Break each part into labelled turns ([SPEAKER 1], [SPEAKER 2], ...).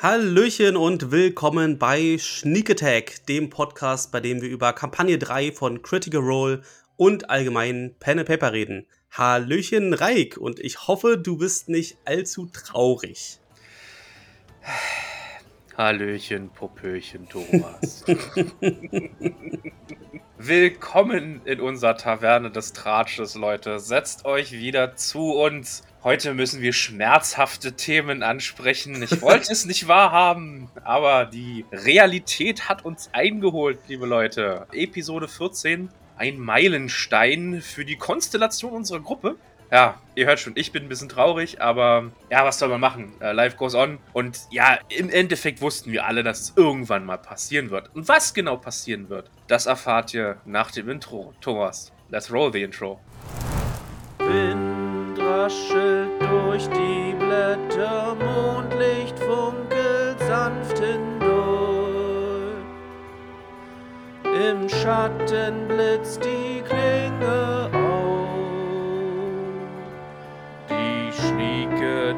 [SPEAKER 1] Hallöchen und willkommen bei Sneak Attack, dem Podcast, bei dem wir über Kampagne 3 von Critical Role und allgemein Pen and Paper reden. Hallöchen Reik und ich hoffe, du bist nicht allzu traurig.
[SPEAKER 2] Hallöchen, Popöchen, Thomas. Willkommen in unserer Taverne des Tratsches, Leute. Setzt euch wieder zu uns. Heute müssen wir schmerzhafte Themen ansprechen. Ich wollte es nicht wahrhaben, aber die Realität hat uns eingeholt, liebe Leute. Episode 14, ein Meilenstein für die Konstellation unserer Gruppe ja, ihr hört schon, ich bin ein bisschen traurig, aber ja, was soll man machen? Uh, life goes on. Und ja, im Endeffekt wussten wir alle, dass es irgendwann mal passieren wird. Und was genau passieren wird, das erfahrt ihr nach dem Intro. Thomas, let's roll the intro.
[SPEAKER 3] Wind raschelt durch die Blätter, Mondlicht funkelt sanft hindurch. Im Schatten blitzt die Klinge auf.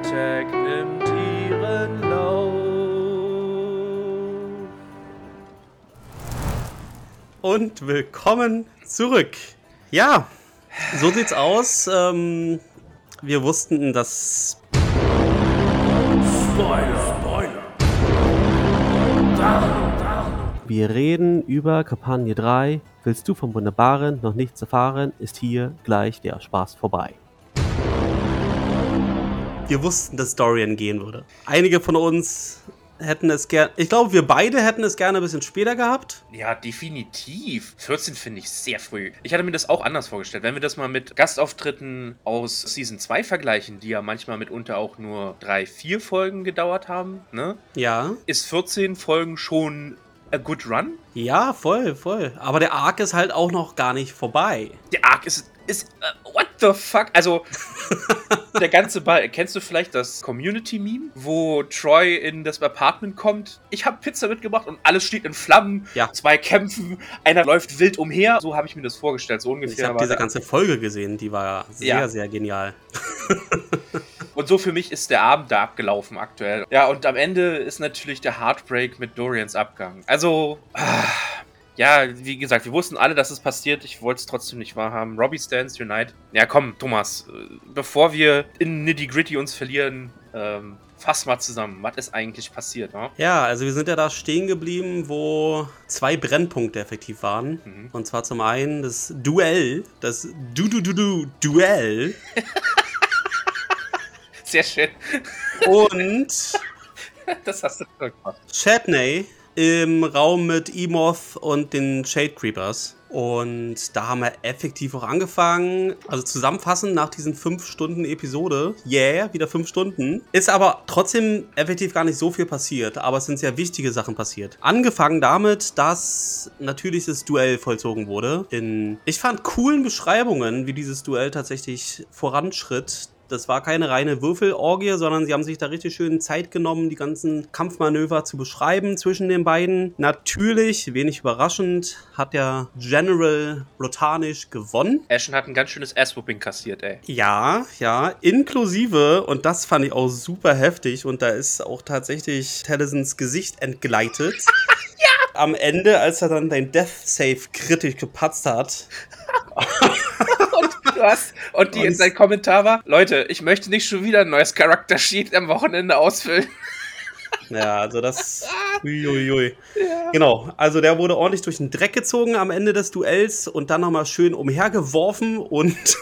[SPEAKER 3] Attack nimmt ihren Lauf.
[SPEAKER 1] Und willkommen zurück. Ja, so sieht's aus. Ähm, wir wussten, dass.
[SPEAKER 3] Spoiler, Spoiler.
[SPEAKER 1] Wir reden über Kampagne 3. Willst du vom Wunderbaren noch nichts erfahren, ist hier gleich der Spaß vorbei wir wussten, dass Dorian gehen würde. Einige von uns hätten es gerne. Ich glaube, wir beide hätten es gerne ein bisschen später gehabt.
[SPEAKER 2] Ja, definitiv. 14 finde ich sehr früh. Ich hatte mir das auch anders vorgestellt. Wenn wir das mal mit Gastauftritten aus Season 2 vergleichen, die ja manchmal mitunter auch nur drei, vier Folgen gedauert haben, ne?
[SPEAKER 1] Ja.
[SPEAKER 2] Ist 14 Folgen schon a good run?
[SPEAKER 1] Ja, voll, voll. Aber der Arc ist halt auch noch gar nicht vorbei.
[SPEAKER 2] Der Arc ist ist. Uh, what the fuck? Also, der ganze Ball. Kennst du vielleicht das Community-Meme, wo Troy in das Apartment kommt? Ich habe Pizza mitgebracht und alles steht in Flammen. Ja. Zwei kämpfen, einer läuft wild umher. So habe ich mir das vorgestellt, so ungefähr.
[SPEAKER 1] Ich habe diese ganze Folge gesehen, die war sehr, ja. sehr genial.
[SPEAKER 2] und so für mich ist der Abend da abgelaufen aktuell. Ja, und am Ende ist natürlich der Heartbreak mit Dorians Abgang. Also. Ah, ja, wie gesagt, wir wussten alle, dass es passiert. Ich wollte es trotzdem nicht wahrhaben. Robbie Stands Unite. Ja, komm, Thomas, äh, bevor wir in Nitty Gritty uns verlieren, ähm, fass mal zusammen. Was ist eigentlich passiert? Ne?
[SPEAKER 1] Ja, also wir sind ja da stehen geblieben, wo zwei Brennpunkte effektiv waren. Mhm. Und zwar zum einen das Duell, das Du-Du-Du-Du-Duell.
[SPEAKER 2] Sehr schön.
[SPEAKER 1] Und
[SPEAKER 2] das hast du gemacht.
[SPEAKER 1] Chatney im Raum mit Emoth und den Shade Creepers. Und da haben wir effektiv auch angefangen. Also zusammenfassend nach diesen 5 Stunden Episode. Yeah, wieder 5 Stunden. Ist aber trotzdem effektiv gar nicht so viel passiert. Aber es sind sehr wichtige Sachen passiert. Angefangen damit, dass natürlich das Duell vollzogen wurde. In, ich fand coolen Beschreibungen, wie dieses Duell tatsächlich voranschritt das war keine reine Würfelorgie, sondern sie haben sich da richtig schön Zeit genommen, die ganzen Kampfmanöver zu beschreiben zwischen den beiden. Natürlich, wenig überraschend, hat der General Rotanisch gewonnen.
[SPEAKER 2] Ashen hat ein ganz schönes Asswhooping kassiert, ey.
[SPEAKER 1] Ja, ja, inklusive, und das fand ich auch super heftig, und da ist auch tatsächlich Tallisons Gesicht entgleitet. ja! Am Ende, als er dann dein Death Save kritisch gepatzt hat.
[SPEAKER 2] hast. Und die und sein Kommentar war: Leute, ich möchte nicht schon wieder ein neues Charakter Sheet am Wochenende ausfüllen.
[SPEAKER 1] Ja, also das. Uiuiui. Ja. Genau, also der wurde ordentlich durch den Dreck gezogen am Ende des Duells und dann nochmal schön umhergeworfen und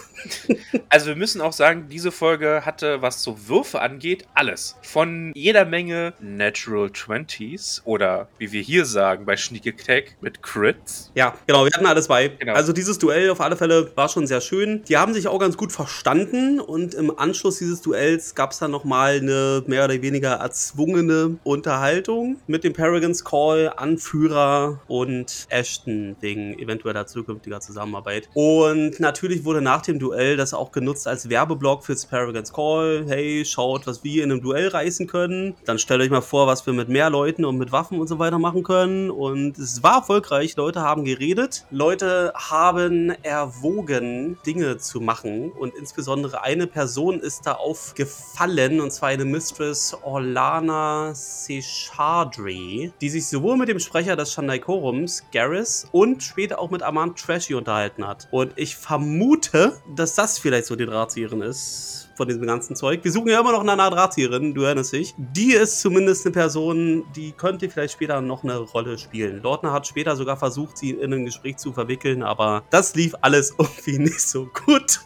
[SPEAKER 2] also wir müssen auch sagen, diese Folge hatte, was so Würfe angeht, alles. Von jeder Menge Natural 20s oder wie wir hier sagen bei Sneak Attack mit Crits.
[SPEAKER 1] Ja, genau, wir hatten alles bei. Genau. Also dieses Duell auf alle Fälle war schon sehr schön. Die haben sich auch ganz gut verstanden und im Anschluss dieses Duells gab es dann nochmal eine mehr oder weniger erzwungene Unterhaltung mit dem Paragons Call, Anführer und Ashton wegen eventueller zukünftiger Zusammenarbeit. Und natürlich wurde nach dem Duell Duell das auch genutzt als Werbeblock für Sparrow Against Call. Hey, schaut, was wir in einem Duell reißen können. Dann stellt euch mal vor, was wir mit mehr Leuten und mit Waffen und so weiter machen können. Und es war erfolgreich. Leute haben geredet. Leute haben erwogen, Dinge zu machen. Und insbesondere eine Person ist da aufgefallen. Und zwar eine Mistress Orlana Seshadri, die sich sowohl mit dem Sprecher des Shandai-Korums, Garrus, und später auch mit Armand Trashy unterhalten hat. Und ich vermute, dass das vielleicht so die Drahtzieherin ist von diesem ganzen Zeug. Wir suchen ja immer noch einer Drahtzieherin, du erinnerst dich. Die ist zumindest eine Person, die könnte vielleicht später noch eine Rolle spielen. Lordner hat später sogar versucht, sie in ein Gespräch zu verwickeln, aber das lief alles irgendwie nicht so gut.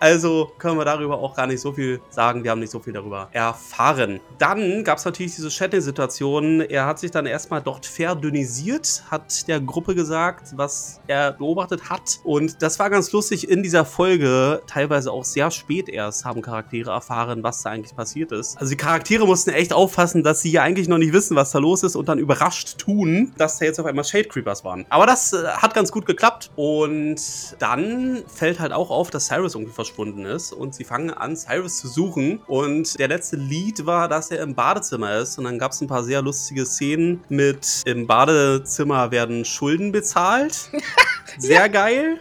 [SPEAKER 1] Also können wir darüber auch gar nicht so viel sagen. Wir haben nicht so viel darüber erfahren. Dann gab es natürlich diese Chatting-Situation. Er hat sich dann erstmal dort verdünnisiert, hat der Gruppe gesagt, was er beobachtet hat. Und das war ganz lustig in dieser Folge. Teilweise auch sehr spät erst haben Charaktere erfahren, was da eigentlich passiert ist. Also die Charaktere mussten echt auffassen, dass sie ja eigentlich noch nicht wissen, was da los ist und dann überrascht tun, dass da jetzt auf einmal Shade Creepers waren. Aber das äh, hat ganz gut geklappt. Und dann fällt halt auch auf, dass Cyrus irgendwie verschwunden ist und sie fangen an, Cyrus zu suchen. Und der letzte Lied war, dass er im Badezimmer ist. Und dann gab es ein paar sehr lustige Szenen mit im Badezimmer werden Schulden bezahlt. Sehr geil.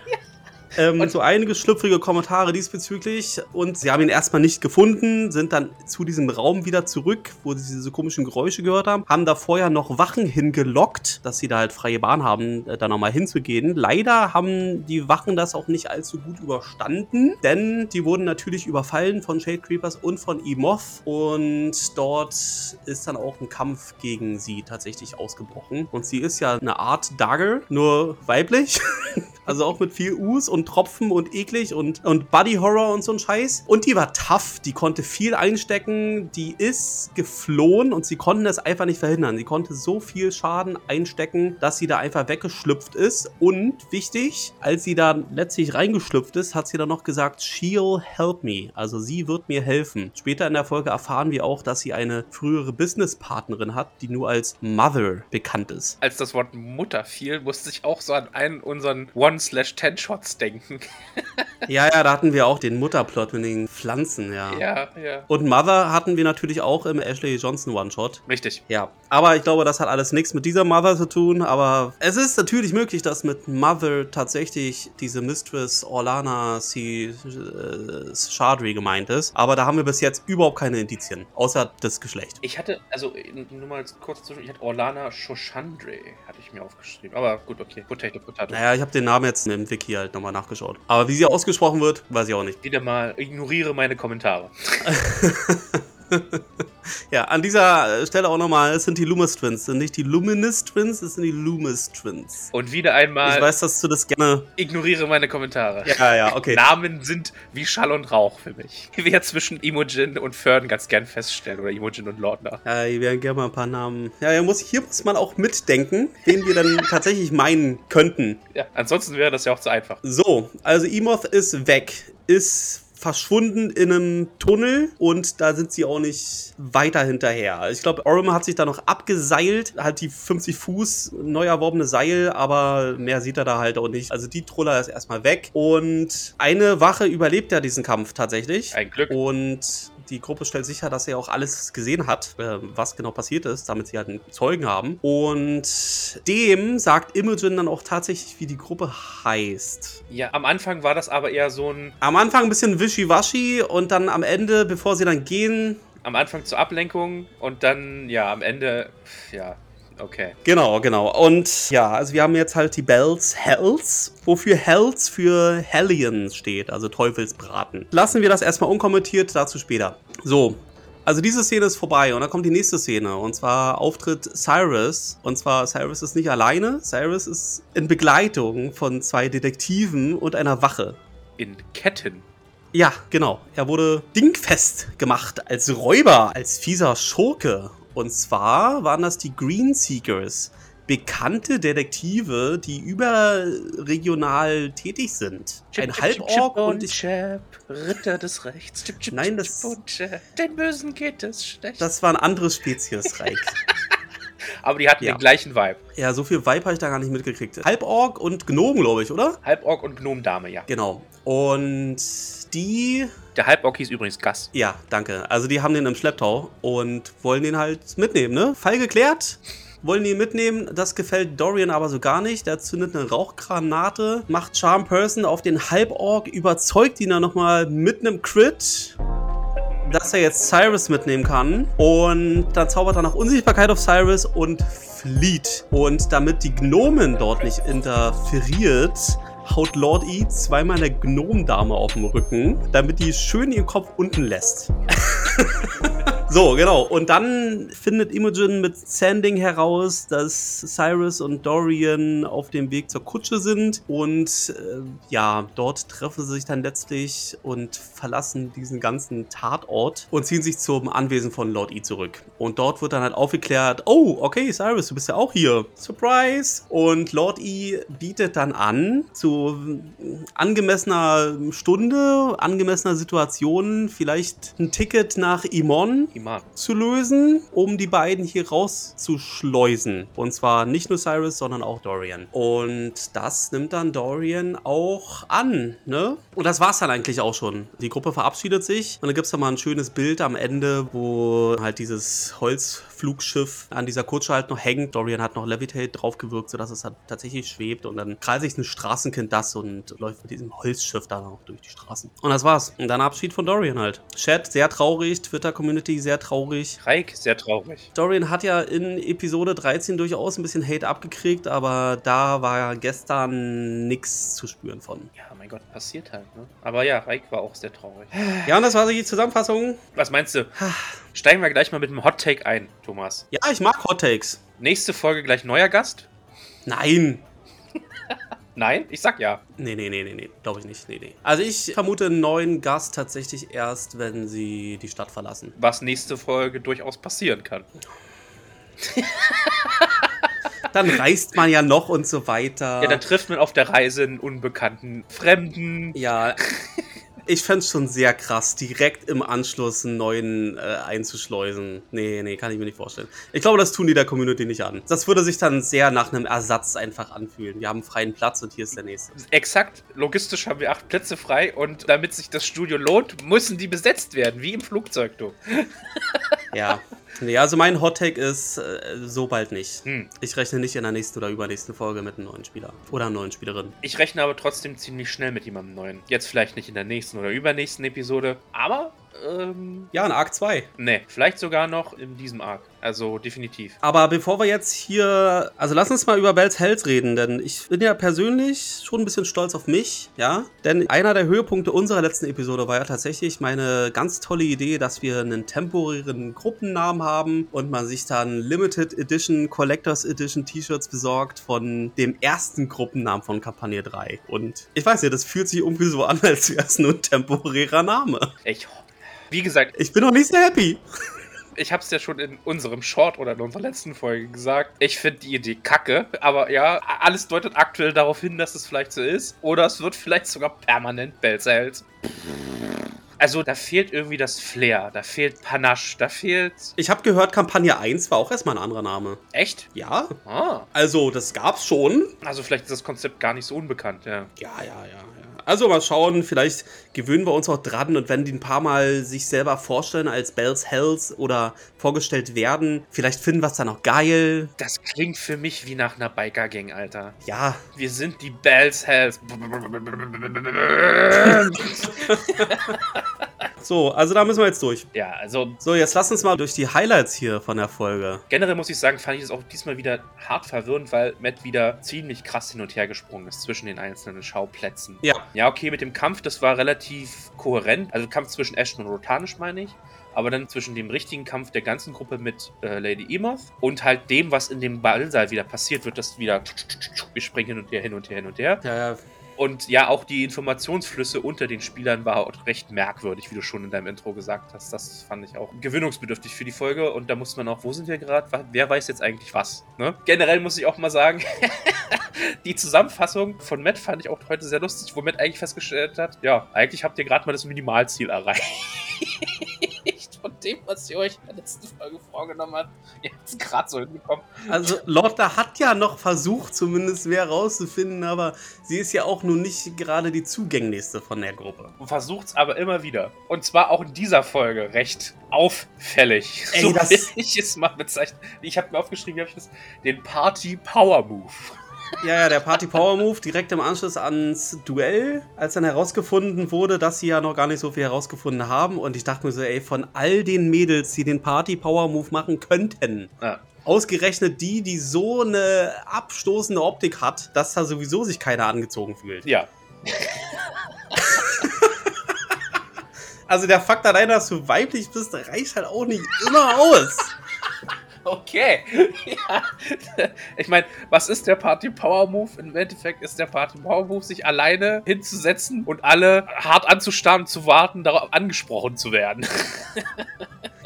[SPEAKER 1] Ähm, so einige schlüpfrige Kommentare diesbezüglich und sie haben ihn erstmal nicht gefunden, sind dann zu diesem Raum wieder zurück, wo sie diese komischen Geräusche gehört haben, haben da vorher noch Wachen hingelockt, dass sie da halt freie Bahn haben, äh, da nochmal hinzugehen. Leider haben die Wachen das auch nicht allzu gut überstanden, denn die wurden natürlich überfallen von Shade Creepers und von Emoth und dort ist dann auch ein Kampf gegen sie tatsächlich ausgebrochen und sie ist ja eine Art Dagger, nur weiblich. Also auch mit viel Us und Tropfen und eklig und, und Body Horror und so ein Scheiß. Und die war tough, die konnte viel einstecken, die ist geflohen und sie konnten es einfach nicht verhindern. Sie konnte so viel Schaden einstecken, dass sie da einfach weggeschlüpft ist. Und wichtig, als sie da letztlich reingeschlüpft ist, hat sie dann noch gesagt, she'll help me. Also sie wird mir helfen. Später in der Folge erfahren wir auch, dass sie eine frühere Businesspartnerin hat, die nur als Mother bekannt ist.
[SPEAKER 2] Als das Wort Mutter fiel, musste ich auch so an einen unseren One-Slash-Ten-Shots denken.
[SPEAKER 1] Ja, ja, da hatten wir auch den Mutterplot mit den Pflanzen, ja.
[SPEAKER 2] ja, ja.
[SPEAKER 1] Und Mother hatten wir natürlich auch im Ashley Johnson One-Shot.
[SPEAKER 2] Richtig.
[SPEAKER 1] Ja, aber ich glaube, das hat alles nichts mit dieser Mother zu tun. Aber es ist natürlich möglich, dass mit Mother tatsächlich diese Mistress Orlana C. Äh, Shadri gemeint ist. Aber da haben wir bis jetzt überhaupt keine Indizien, außer das Geschlecht.
[SPEAKER 2] Ich hatte, also nur mal kurz zwischen, ich hatte Orlana Shoshandre, hatte ich mir aufgeschrieben. Aber gut, okay. Potato, Potato.
[SPEAKER 1] Naja, ich habe den Namen jetzt im Wiki halt nochmal nachgeschaut. Aber wie sie ausgesprochen wird, weiß ich auch nicht.
[SPEAKER 2] Wieder mal ignoriere meine Kommentare.
[SPEAKER 1] Ja, an dieser Stelle auch nochmal, es sind die Loomis Twins. Es sind nicht die Luminous Twins, es sind die Loomis Twins.
[SPEAKER 2] Und wieder einmal
[SPEAKER 1] Ich weiß, dass du das gerne.
[SPEAKER 2] ignoriere meine Kommentare.
[SPEAKER 1] Ja, ja, okay.
[SPEAKER 2] Namen sind wie Schall und Rauch für mich. Wie wir ja zwischen Imogen und Fern ganz gern feststellen. Oder Imogen und Lordner.
[SPEAKER 1] Ja, hier werden gerne mal ein paar Namen. Ja, hier muss, hier muss man auch mitdenken, den wir dann tatsächlich meinen könnten.
[SPEAKER 2] Ja, ansonsten wäre das ja auch zu einfach.
[SPEAKER 1] So, also Emoth ist weg. Ist verschwunden in einem Tunnel und da sind sie auch nicht weiter hinterher. Ich glaube, Orima hat sich da noch abgeseilt, halt die 50 Fuß neu erworbene Seil, aber mehr sieht er da halt auch nicht. Also die Troller ist erstmal weg und eine Wache überlebt ja diesen Kampf tatsächlich.
[SPEAKER 2] Ein Glück.
[SPEAKER 1] Und die Gruppe stellt sicher, dass er auch alles gesehen hat, äh, was genau passiert ist, damit sie halt einen Zeugen haben. Und dem sagt Imogen dann auch tatsächlich, wie die Gruppe heißt.
[SPEAKER 2] Ja, am Anfang war das aber eher so ein,
[SPEAKER 1] Am Anfang ein bisschen wischiwaschi und dann am Ende, bevor sie dann gehen,
[SPEAKER 2] am Anfang zur Ablenkung und dann, ja, am Ende, ja, okay.
[SPEAKER 1] Genau, genau. Und ja, also wir haben jetzt halt die Bells Hells, wofür Hells für Hellion steht, also Teufelsbraten. Lassen wir das erstmal unkommentiert, dazu später. So. Also diese Szene ist vorbei und dann kommt die nächste Szene und zwar Auftritt Cyrus und zwar Cyrus ist nicht alleine, Cyrus ist in Begleitung von zwei Detektiven und einer Wache.
[SPEAKER 2] In Ketten.
[SPEAKER 1] Ja, genau. Er wurde dingfest gemacht als Räuber, als fieser Schurke. Und zwar waren das die Green Seekers. Bekannte Detektive, die überregional tätig sind. Ein Halborg und ich.
[SPEAKER 2] Chip, Ritter des Rechts. Chip, chip,
[SPEAKER 1] Nein,
[SPEAKER 2] chip,
[SPEAKER 1] das-
[SPEAKER 2] chip Chip. Den Bösen geht es schlecht.
[SPEAKER 1] Das war ein anderes Speziesreich.
[SPEAKER 2] aber die hatten
[SPEAKER 1] Ja.
[SPEAKER 2] den gleichen Vibe.
[SPEAKER 1] Ja, so viel Vibe habe ich da gar nicht mitgekriegt. Halborg und Gnome, glaube ich, oder?
[SPEAKER 2] Halborg und Gnomendame, ja.
[SPEAKER 1] Genau. Und die
[SPEAKER 2] Der Halborg hieß übrigens Gas.
[SPEAKER 1] Ja, danke. Also die haben den im Schlepptau und wollen den halt mitnehmen, ne? Fall geklärt. Wollen ihn mitnehmen, das gefällt Dorian aber so gar nicht. Der zündet eine Rauchgranate, macht Charm Person auf den Halborg, überzeugt ihn dann nochmal mit einem Crit, dass er jetzt Cyrus mitnehmen kann. Und dann zaubert er nach Unsichtbarkeit auf Cyrus und flieht. Und damit die Gnomen dort nicht interferiert, haut Lord E zweimal eine Gnomendame auf den Rücken, damit die schön ihren Kopf unten lässt. So, genau. Und dann findet Imogen mit Sanding heraus, dass Cyrus und Dorian auf dem Weg zur Kutsche sind. Und äh, ja, dort treffen sie sich dann letztlich und verlassen diesen ganzen Tatort und ziehen sich zum Anwesen von Lord E zurück. Und dort wird dann halt aufgeklärt, oh, okay, Cyrus, du bist ja auch hier. Surprise! Und Lord E bietet dann an, zu angemessener Stunde, angemessener Situation, vielleicht ein Ticket nach Imon
[SPEAKER 2] Iman.
[SPEAKER 1] zu lösen, um die beiden hier rauszuschleusen. Und zwar nicht nur Cyrus, sondern auch Dorian. Und das nimmt dann Dorian auch an, ne? Und das war's dann eigentlich auch schon. Die Gruppe verabschiedet sich und dann gibt's da mal ein schönes Bild am Ende, wo halt dieses Holzflugschiff an dieser Kutsche halt noch hängt. Dorian hat noch Levitate draufgewirkt, sodass es halt tatsächlich schwebt und dann krallt sich ein Straßenkind das und läuft mit diesem Holzschiff dann auch durch die Straßen. Und das war's. Und dann Abschied von Dorian halt. Chat, sehr traurig, Twitter-Community, sehr traurig.
[SPEAKER 2] Reik, sehr traurig.
[SPEAKER 1] Dorian hat ja in Episode 13 durchaus ein bisschen Hate abgekriegt, aber da war ja gestern nichts zu spüren von.
[SPEAKER 2] Ja, mein Gott, passiert halt, ne? Aber ja, Reik war auch sehr traurig.
[SPEAKER 1] Ja, und das war die Zusammenfassung.
[SPEAKER 2] Was meinst du? Steigen wir gleich mal mit einem Hot Take ein, Thomas.
[SPEAKER 1] Ja, ich mag Hot Takes.
[SPEAKER 2] Nächste Folge gleich neuer Gast?
[SPEAKER 1] Nein.
[SPEAKER 2] Nein? Ich sag ja.
[SPEAKER 1] Nee, nee, nee, nee, nee. Glaube ich nicht. Nee, nee. Also ich vermute einen neuen Gast tatsächlich erst, wenn sie die Stadt verlassen.
[SPEAKER 2] Was nächste Folge durchaus passieren kann.
[SPEAKER 1] Dann reist man ja noch und so weiter.
[SPEAKER 2] Ja, dann trifft man auf der Reise einen unbekannten Fremden.
[SPEAKER 1] Ja, ich fände es schon sehr krass, direkt im Anschluss einen neuen äh, einzuschleusen. Nee, nee, kann ich mir nicht vorstellen. Ich glaube, das tun die der Community nicht an. Das würde sich dann sehr nach einem Ersatz einfach anfühlen. Wir haben freien Platz und hier ist der nächste.
[SPEAKER 2] Exakt, logistisch haben wir acht Plätze frei und damit sich das Studio lohnt, müssen die besetzt werden, wie im Flugzeug, du.
[SPEAKER 1] Ja. Nee, also mein Hot Take ist, äh, so bald nicht.
[SPEAKER 2] Hm.
[SPEAKER 1] Ich rechne nicht in der nächsten oder übernächsten Folge mit einem neuen Spieler. Oder einer neuen Spielerin.
[SPEAKER 2] Ich rechne aber trotzdem ziemlich schnell mit jemandem Neuen. Jetzt vielleicht nicht in der nächsten oder übernächsten Episode, aber, ähm,
[SPEAKER 1] Ja, in Arc 2.
[SPEAKER 2] ne, vielleicht sogar noch in diesem Arc. Also definitiv.
[SPEAKER 1] Aber bevor wir jetzt hier, also lass uns mal über Bells Hells reden, denn ich bin ja persönlich schon ein bisschen stolz auf mich, ja. Denn einer der Höhepunkte unserer letzten Episode war ja tatsächlich meine ganz tolle Idee, dass wir einen temporären Gruppennamen haben und man sich dann Limited Edition, Collectors Edition T-Shirts besorgt von dem ersten Gruppennamen von Kampagne 3. Und ich weiß nicht, das fühlt sich irgendwie so an, als wäre es nur ein temporärer Name.
[SPEAKER 2] Ich, wie gesagt,
[SPEAKER 1] Ich bin noch nicht sehr happy.
[SPEAKER 2] ich habe es ja schon in unserem Short oder in unserer letzten Folge gesagt. Ich finde die Idee kacke, aber ja, alles deutet aktuell darauf hin, dass es vielleicht so ist. Oder es wird vielleicht sogar permanent Belzels. Also da fehlt irgendwie das Flair, da fehlt Panache, da fehlt.
[SPEAKER 1] Ich habe gehört, Kampagne 1 war auch erstmal ein anderer Name.
[SPEAKER 2] Echt?
[SPEAKER 1] Ja,
[SPEAKER 2] Ah.
[SPEAKER 1] Also, das gab's schon.
[SPEAKER 2] Also vielleicht ist das Konzept gar nicht so unbekannt. Ja,
[SPEAKER 1] ja, ja, ja. Also mal schauen, vielleicht gewöhnen wir uns auch dran und wenn die ein paar Mal sich selber vorstellen als Bells Hells oder vorgestellt werden, vielleicht finden wir es dann auch geil.
[SPEAKER 2] Das klingt für mich wie nach einer Biker-Gang, Alter.
[SPEAKER 1] Ja,
[SPEAKER 2] Wir sind die Bells Hells.
[SPEAKER 1] so, also da müssen wir jetzt durch.
[SPEAKER 2] ja, also
[SPEAKER 1] So, jetzt lass uns mal durch die Highlights hier von der Folge.
[SPEAKER 2] generell muss ich sagen, fand ich es auch diesmal wieder hart verwirrend, weil Matt wieder ziemlich krass hin und her gesprungen ist zwischen den einzelnen Schauplätzen.
[SPEAKER 1] Ja.
[SPEAKER 2] Ja, okay, mit dem Kampf, das war relativ kohärent. Also Kampf zwischen Ashton und Rotanisch, meine ich. Aber dann zwischen dem richtigen Kampf der ganzen Gruppe mit äh, Lady Emoth und halt dem, was in dem Ballsaal wieder passiert, wird das wieder. Wir springen hin und her, hin und her, hin und her.
[SPEAKER 1] Ja, ja.
[SPEAKER 2] Und ja, auch die Informationsflüsse unter den Spielern war recht merkwürdig, wie du schon in deinem Intro gesagt hast. Das fand ich auch gewinnungsbedürftig für die Folge. Und da muss man auch, wo sind wir gerade? Wer weiß jetzt eigentlich was? Ne? Generell muss ich auch mal sagen, die Zusammenfassung von Matt fand ich auch heute sehr lustig, wo Matt eigentlich festgestellt hat, ja, eigentlich habt ihr gerade mal das Minimalziel erreicht. von dem, was ihr euch in der letzten Folge vorgenommen habt. Ihr habt es gerade so hinbekommen.
[SPEAKER 1] Also Lotta hat ja noch versucht, zumindest mehr rauszufinden, aber sie ist ja auch nun nicht gerade die zugänglichste von der Gruppe.
[SPEAKER 2] Und versucht es aber immer wieder. Und zwar auch in dieser Folge recht auffällig.
[SPEAKER 1] Ey,
[SPEAKER 2] so
[SPEAKER 1] das-
[SPEAKER 2] will ich es mal bezeichnen. Ich habe mir aufgeschrieben, wie habe ich das? Den Party Power Move.
[SPEAKER 1] Ja, ja, der Party Power Move direkt im Anschluss ans Duell, als dann herausgefunden wurde, dass sie ja noch gar nicht so viel herausgefunden haben. Und ich dachte mir so, ey, von all den Mädels, die den Party Power Move machen könnten,
[SPEAKER 2] Ja.
[SPEAKER 1] ausgerechnet die, die so eine abstoßende Optik hat, dass da sowieso sich keiner angezogen fühlt.
[SPEAKER 2] Ja.
[SPEAKER 1] Also der Fakt allein, dass du weiblich bist, reicht halt auch nicht immer aus.
[SPEAKER 2] Okay. ja. Ich meine, was ist der Party Power Move? Im Endeffekt ist der Party Power Move, sich alleine hinzusetzen und alle hart anzustarren zu warten, darauf angesprochen zu werden.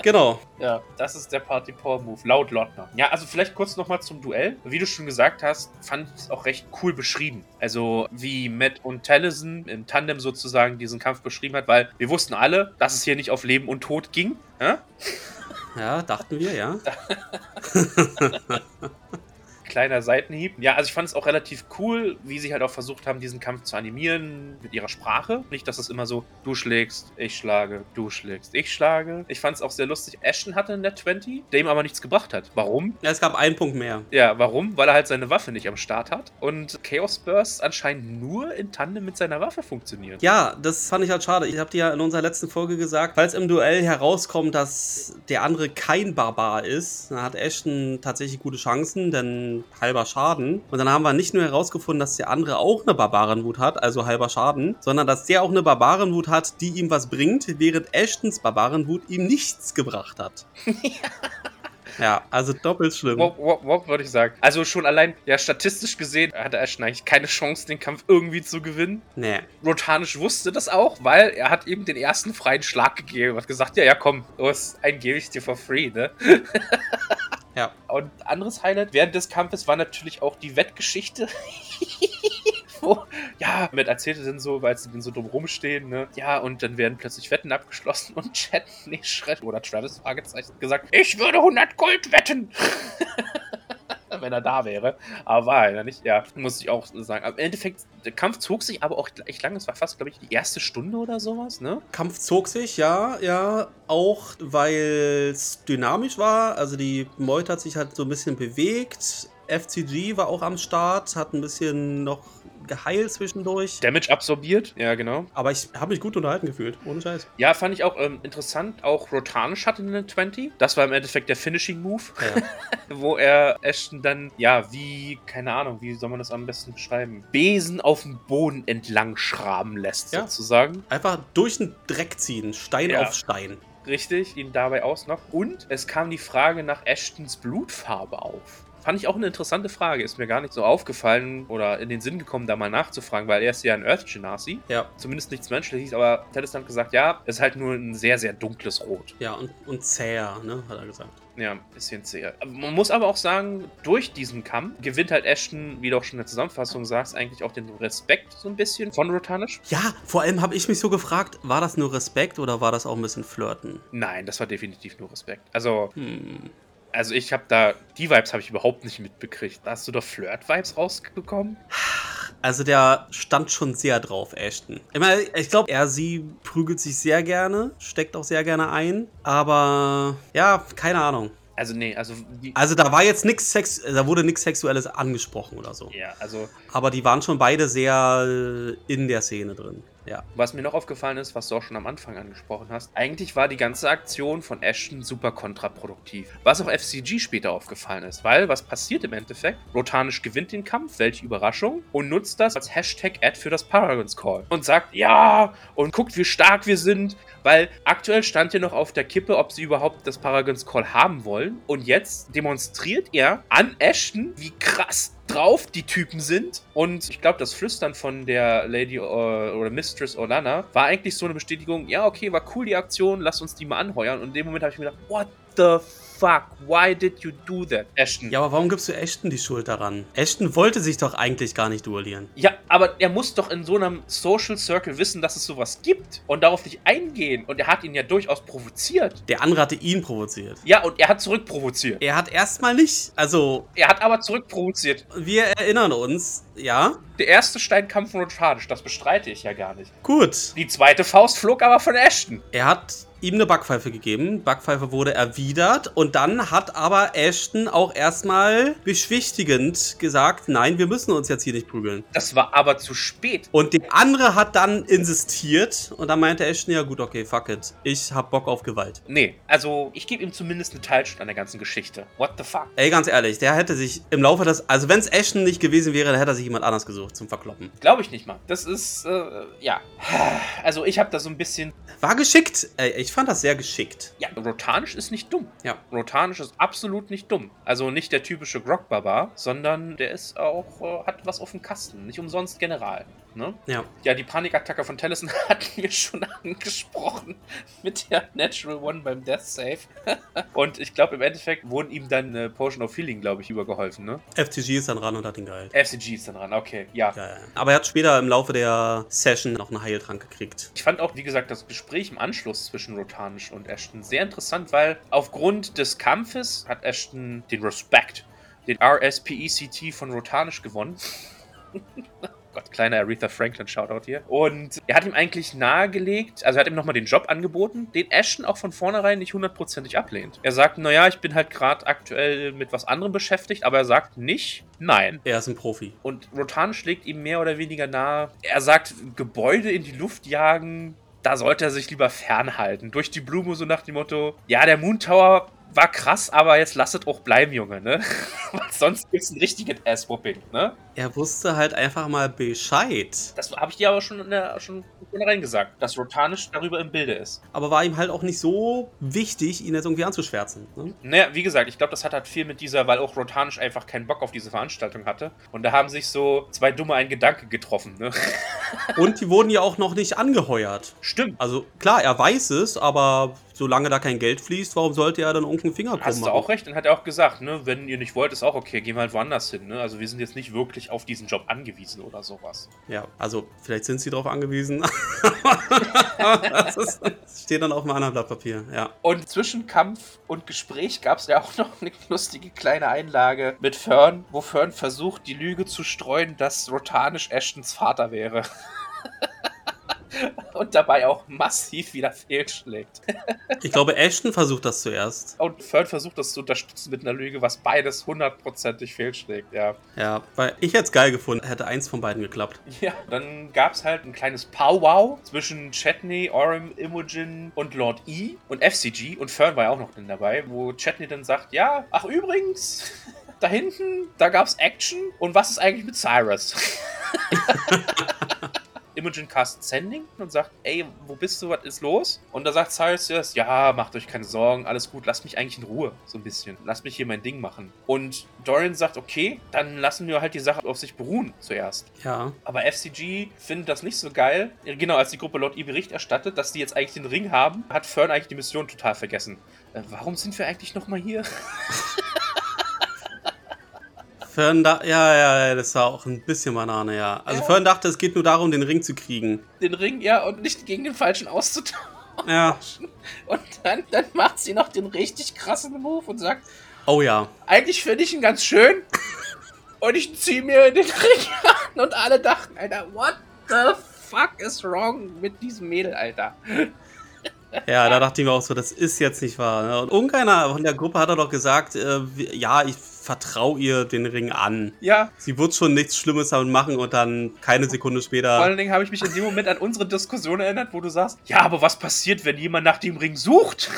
[SPEAKER 1] Genau.
[SPEAKER 2] Ja, das ist der Party Power Move, laut Lottner. Ja, also vielleicht kurz nochmal zum Duell. Wie du schon gesagt hast, fand ich es auch recht cool beschrieben. Also wie Matt und Tallison im Tandem sozusagen diesen Kampf beschrieben hat, weil wir wussten alle, dass es hier nicht auf Leben und Tod ging. Ja?
[SPEAKER 1] Ja, dachten wir, ja.
[SPEAKER 2] Kleiner Seitenhieb. Ja, also ich fand es auch relativ cool, wie sie halt auch versucht haben, diesen Kampf zu animieren mit ihrer Sprache. Nicht, dass es immer so, du schlägst, ich schlage, du schlägst, ich schlage. Ich fand es auch sehr lustig. Ashton hatte in der 20, der ihm aber nichts gebracht hat. Warum?
[SPEAKER 1] Ja, es gab einen Punkt mehr.
[SPEAKER 2] Ja, warum? Weil er halt seine Waffe nicht am Start hat und Chaos Burst anscheinend nur in Tandem mit seiner Waffe funktioniert.
[SPEAKER 1] Ja, das fand ich halt schade. Ich habe dir ja in unserer letzten Folge gesagt, falls im Duell herauskommt, dass der andere kein Barbar ist, dann hat Ashton tatsächlich gute Chancen, denn halber Schaden. Und dann haben wir nicht nur herausgefunden, dass der andere auch eine Barbarenwut hat, also halber Schaden, sondern dass der auch eine Barbarenwut hat, die ihm was bringt, während Ashtons Barbarenwut ihm nichts gebracht hat. ja, also doppelt schlimm.
[SPEAKER 2] Wop, wop, wop, würde ich sagen. Also schon allein, ja, statistisch gesehen hatte Ashton eigentlich keine Chance, den Kampf irgendwie zu gewinnen.
[SPEAKER 1] Nee.
[SPEAKER 2] Rotanisch wusste das auch, weil er hat ihm den ersten freien Schlag gegeben. Hat gesagt, ja, ja, komm, los, einen gebe ich dir for free, ne?
[SPEAKER 1] Ja.
[SPEAKER 2] Und anderes Highlight während des Kampfes war natürlich auch die Wettgeschichte. Wo, ja, mit erzählte dann so, weil sie dann so dumm rumstehen, ne? Ja, und dann werden plötzlich Wetten abgeschlossen und Chad, nee, Shred oder Travis Fragezeichen gesagt, ich würde 100 Gold wetten. Wenn er da wäre. Aber war er nicht. Ja, muss ich auch sagen. Im Endeffekt, der Kampf zog sich aber auch echt lang. Es war fast, glaube ich, die erste Stunde oder sowas, ne?
[SPEAKER 1] Kampf zog sich, ja, ja, auch weil es dynamisch war. Also die Meute hat sich halt so ein bisschen bewegt. FCG war auch am Start, hat ein bisschen noch geheilt zwischendurch.
[SPEAKER 2] Damage absorbiert. Ja, genau.
[SPEAKER 1] Aber ich habe mich gut unterhalten gefühlt, ohne Scheiß.
[SPEAKER 2] Ja, fand ich auch ähm, interessant. Auch Rotanisch hatte eine 20. Das war im Endeffekt der Finishing Move,
[SPEAKER 1] Ja.
[SPEAKER 2] wo er Ashton dann, ja, wie, keine Ahnung, wie soll man das am besten beschreiben? Besen auf dem Boden entlang schraben lässt,
[SPEAKER 1] Ja.
[SPEAKER 2] sozusagen.
[SPEAKER 1] Einfach durch den Dreck ziehen, Stein
[SPEAKER 2] Ja.
[SPEAKER 1] auf Stein.
[SPEAKER 2] Richtig, ihn dabei ausnockt. Und es kam die Frage nach Ashtons Blutfarbe auf. Fand ich auch eine interessante Frage. Ist mir gar nicht so aufgefallen oder in den Sinn gekommen, da mal nachzufragen, weil er ist ja ein Earth Genasi.
[SPEAKER 1] Ja,
[SPEAKER 2] Zumindest nichts Menschliches, aber Tellis hat gesagt, ja, es ist halt nur ein sehr, sehr dunkles Rot.
[SPEAKER 1] ja, und, und zäher, ne, hat er gesagt.
[SPEAKER 2] Ja, ein bisschen zäher. Man muss aber auch sagen, durch diesen Kampf gewinnt halt Ashton, wie du auch schon in der Zusammenfassung sagst, eigentlich auch den Respekt so ein bisschen von Rotanisch.
[SPEAKER 1] Ja, vor allem habe ich mich so gefragt, war das nur Respekt oder war das auch ein bisschen Flirten?
[SPEAKER 2] Nein, das war definitiv nur Respekt. Also,
[SPEAKER 1] Hm.
[SPEAKER 2] Also ich habe da, die Vibes habe ich überhaupt nicht mitbekriegt. Hast du da Flirt-Vibes rausbekommen?
[SPEAKER 1] Also der stand schon sehr drauf, Ashton. Ich meine, ich glaube, er, sie prügelt sich sehr gerne, steckt auch sehr gerne ein, aber ja, keine Ahnung.
[SPEAKER 2] Also, nee, also,
[SPEAKER 1] Also da war jetzt nichts Sex, da wurde nichts Sexuelles angesprochen oder so.
[SPEAKER 2] ja, also,
[SPEAKER 1] Aber die waren schon beide sehr in der Szene drin. Ja.
[SPEAKER 2] was mir noch aufgefallen ist, was du auch schon am Anfang angesprochen hast, eigentlich war die ganze Aktion von Ashton super kontraproduktiv. Was auch FCG später aufgefallen ist, weil was passiert im Endeffekt? Rotanisch gewinnt den Kampf, welche Überraschung, und nutzt das als Hashtag-Ad für das Paragons Call. Und sagt, ja, und guckt, wie stark wir sind, weil aktuell stand ja noch auf der Kippe, ob sie überhaupt das Paragons Call haben wollen. Und jetzt demonstriert er an Ashton, wie krass drauf die Typen sind. Und ich glaube, das Flüstern von der Lady äh, oder Mistress Orlana war eigentlich so eine Bestätigung, ja, okay, war cool die Aktion, lass uns die mal anheuern. Und in dem Moment habe ich mir gedacht, what the fuck? Why did you do that, Ashton?
[SPEAKER 1] Ja, aber warum gibst du Ashton die Schuld daran? Ashton wollte sich doch eigentlich gar nicht duellieren.
[SPEAKER 2] Ja, aber er muss doch in so einem Social Circle wissen, dass es sowas gibt und darauf nicht eingehen. Und er hat ihn ja durchaus provoziert.
[SPEAKER 1] Der andere hatte ihn provoziert.
[SPEAKER 2] Ja, und er hat zurückprovoziert.
[SPEAKER 1] Er hat erstmal nicht, also
[SPEAKER 2] Er hat aber zurückprovoziert.
[SPEAKER 1] wir erinnern uns, ja,
[SPEAKER 2] Der erste Stein kam von Rotadisch, das bestreite ich ja gar nicht.
[SPEAKER 1] gut.
[SPEAKER 2] Die zweite Faust flog aber von Ashton.
[SPEAKER 1] Er hat ihm eine Backpfeife gegeben. Backpfeife wurde erwidert und dann hat aber Ashton auch erstmal beschwichtigend gesagt, nein, wir müssen uns jetzt hier nicht prügeln.
[SPEAKER 2] Das war aber zu spät.
[SPEAKER 1] Und der andere hat dann insistiert und dann meinte Ashton, ja gut, okay, fuck it. Ich hab Bock auf Gewalt.
[SPEAKER 2] Nee, also ich gebe ihm zumindest eine Teilschuld an der ganzen Geschichte. What the fuck?
[SPEAKER 1] Ey, ganz ehrlich, der hätte sich im Laufe des, also wenn es Ashton nicht gewesen wäre, dann hätte er sich jemand anders gesucht zum Verkloppen.
[SPEAKER 2] Glaube ich nicht mal. Das ist, äh, ja. Also ich habe da so ein bisschen.
[SPEAKER 1] War geschickt. Ey, ich fand das sehr geschickt.
[SPEAKER 2] Ja, Rotanisch ist nicht dumm.
[SPEAKER 1] Ja.
[SPEAKER 2] Rotanisch ist absolut nicht dumm. Also nicht der typische Grog-Barbar, sondern der ist auch, äh, hat was auf dem Kasten. Nicht umsonst General. Ne?
[SPEAKER 1] Ja.
[SPEAKER 2] Ja, die Panikattacke von Tellison hatten wir schon angesprochen mit der Natural One beim Death Save. und ich glaube, im Endeffekt wurden ihm dann äh, Potion of Healing, glaube ich, übergeholfen, ne?
[SPEAKER 1] FTG ist dann ran und hat ihn geheilt.
[SPEAKER 2] FCG ist dann dran, okay, ja.
[SPEAKER 1] Ja, ja. Aber er hat später im Laufe der Session noch einen Heiltrank gekriegt.
[SPEAKER 2] Ich fand auch, wie gesagt, das Gespräch im Anschluss zwischen Rotanisch und Ashton sehr interessant, weil aufgrund des Kampfes hat Ashton den Respekt, den RSPECT von Rotanisch gewonnen. Gott, kleiner Aretha Franklin Shoutout hier. Und er hat ihm eigentlich nahegelegt, also er hat ihm nochmal den Job angeboten, den Ashton auch von vornherein nicht hundertprozentig ablehnt. Er sagt, naja, ich bin halt gerade aktuell mit was anderem beschäftigt, aber er sagt nicht nein.
[SPEAKER 1] Er ist ein Profi.
[SPEAKER 2] Und Rotan schlägt ihm mehr oder weniger nahe. Er sagt, Gebäude in die Luft jagen, da sollte er sich lieber fernhalten. Durch die Blume so nach dem Motto, ja, der Moon Tower war krass, aber jetzt lasst auch bleiben, Junge, ne? Weil sonst gibt's ein richtiges Ass-Whooping, ne?
[SPEAKER 1] Er wusste halt einfach mal Bescheid.
[SPEAKER 2] Das habe ich dir aber schon, in der, schon vornherein gesagt, dass Rotanisch darüber im Bilde ist.
[SPEAKER 1] Aber war ihm halt auch nicht so wichtig, ihn jetzt irgendwie anzuschwärzen. Ne?
[SPEAKER 2] Naja, wie gesagt, ich glaube, das hat halt viel mit dieser, weil auch Rotanisch einfach keinen Bock auf diese Veranstaltung hatte. Und da haben sich so zwei Dumme ein Gedanke getroffen, ne?
[SPEAKER 1] Und die wurden ja auch noch nicht angeheuert.
[SPEAKER 2] Stimmt.
[SPEAKER 1] Also klar, er weiß es, aber solange da kein Geld fließt, warum sollte er dann irgendeinen Finger krumm
[SPEAKER 2] Hast du auch recht und hat er auch gesagt, ne, wenn ihr nicht wollt, ist auch okay, gehen wir halt woanders hin, ne? Also wir sind jetzt nicht wirklich auf diesen Job angewiesen oder sowas.
[SPEAKER 1] Ja, also vielleicht sind sie darauf angewiesen. das, ist, das steht dann auf einem anderen Blatt Papier, ja.
[SPEAKER 2] Und zwischen Kampf und Gespräch gab es ja auch noch eine lustige kleine Einlage mit Fern, wo Fern versucht, die Lüge zu streuen, dass Rotanisch Ashtons Vater wäre. und dabei auch massiv wieder fehlschlägt.
[SPEAKER 1] Ich glaube, Ashton versucht das zuerst.
[SPEAKER 2] Und Fern versucht das zu unterstützen mit einer Lüge, was beides hundertprozentig fehlschlägt, ja.
[SPEAKER 1] Ja, weil ich hätte es geil gefunden, hätte eins von beiden geklappt.
[SPEAKER 2] Ja, dann gab es halt ein kleines Powwow zwischen Chetney, Orem, Imogen und Lord E und FCG und Fern war ja auch noch drin dabei, wo Chetney dann sagt, ja, ach übrigens, da hinten, da gab's Action und was ist eigentlich mit Cyrus? Imogen cast Sending und sagt, ey, wo bist du, was ist los? Und da sagt Cyrus ja, macht euch keine Sorgen, alles gut, lasst mich eigentlich in Ruhe, so ein bisschen. Lasst mich hier mein Ding machen. Und Dorian sagt, okay, dann lassen wir halt die Sache auf sich beruhen zuerst.
[SPEAKER 1] Ja.
[SPEAKER 2] Aber FCG findet das nicht so geil. Genau, als die Gruppe Lord E Bericht erstattet, dass die jetzt eigentlich den Ring haben, hat Fern eigentlich die Mission total vergessen. Äh, warum sind wir eigentlich nochmal hier?
[SPEAKER 1] Fern da ja, ja, ja, das war auch ein bisschen Banane, ja. Also
[SPEAKER 2] Ja.
[SPEAKER 1] Fern dachte, es geht nur darum, den Ring zu kriegen.
[SPEAKER 2] Den Ring, ja, und nicht gegen den Falschen auszutauschen.
[SPEAKER 1] Ja.
[SPEAKER 2] Und dann, dann macht sie noch den richtig krassen Move und sagt,
[SPEAKER 1] Oh ja.
[SPEAKER 2] eigentlich finde ich ihn ganz schön. Und ich ziehe mir den Ring an. Und alle dachten, Alter, what the fuck is wrong mit diesem Mädel, Alter?
[SPEAKER 1] Ja, da dachte ich mir auch so, das ist jetzt nicht wahr. Ne? Und irgendeiner von der Gruppe hat er doch gesagt, äh, ja, ich vertraue ihr den Ring an.
[SPEAKER 2] Ja,
[SPEAKER 1] Sie wird schon nichts Schlimmes damit machen und dann keine Sekunde
[SPEAKER 2] Vor
[SPEAKER 1] später.
[SPEAKER 2] allen Dingen habe ich mich in dem Moment an unsere Diskussion erinnert, wo du sagst, ja, aber was passiert, wenn jemand nach dem Ring sucht?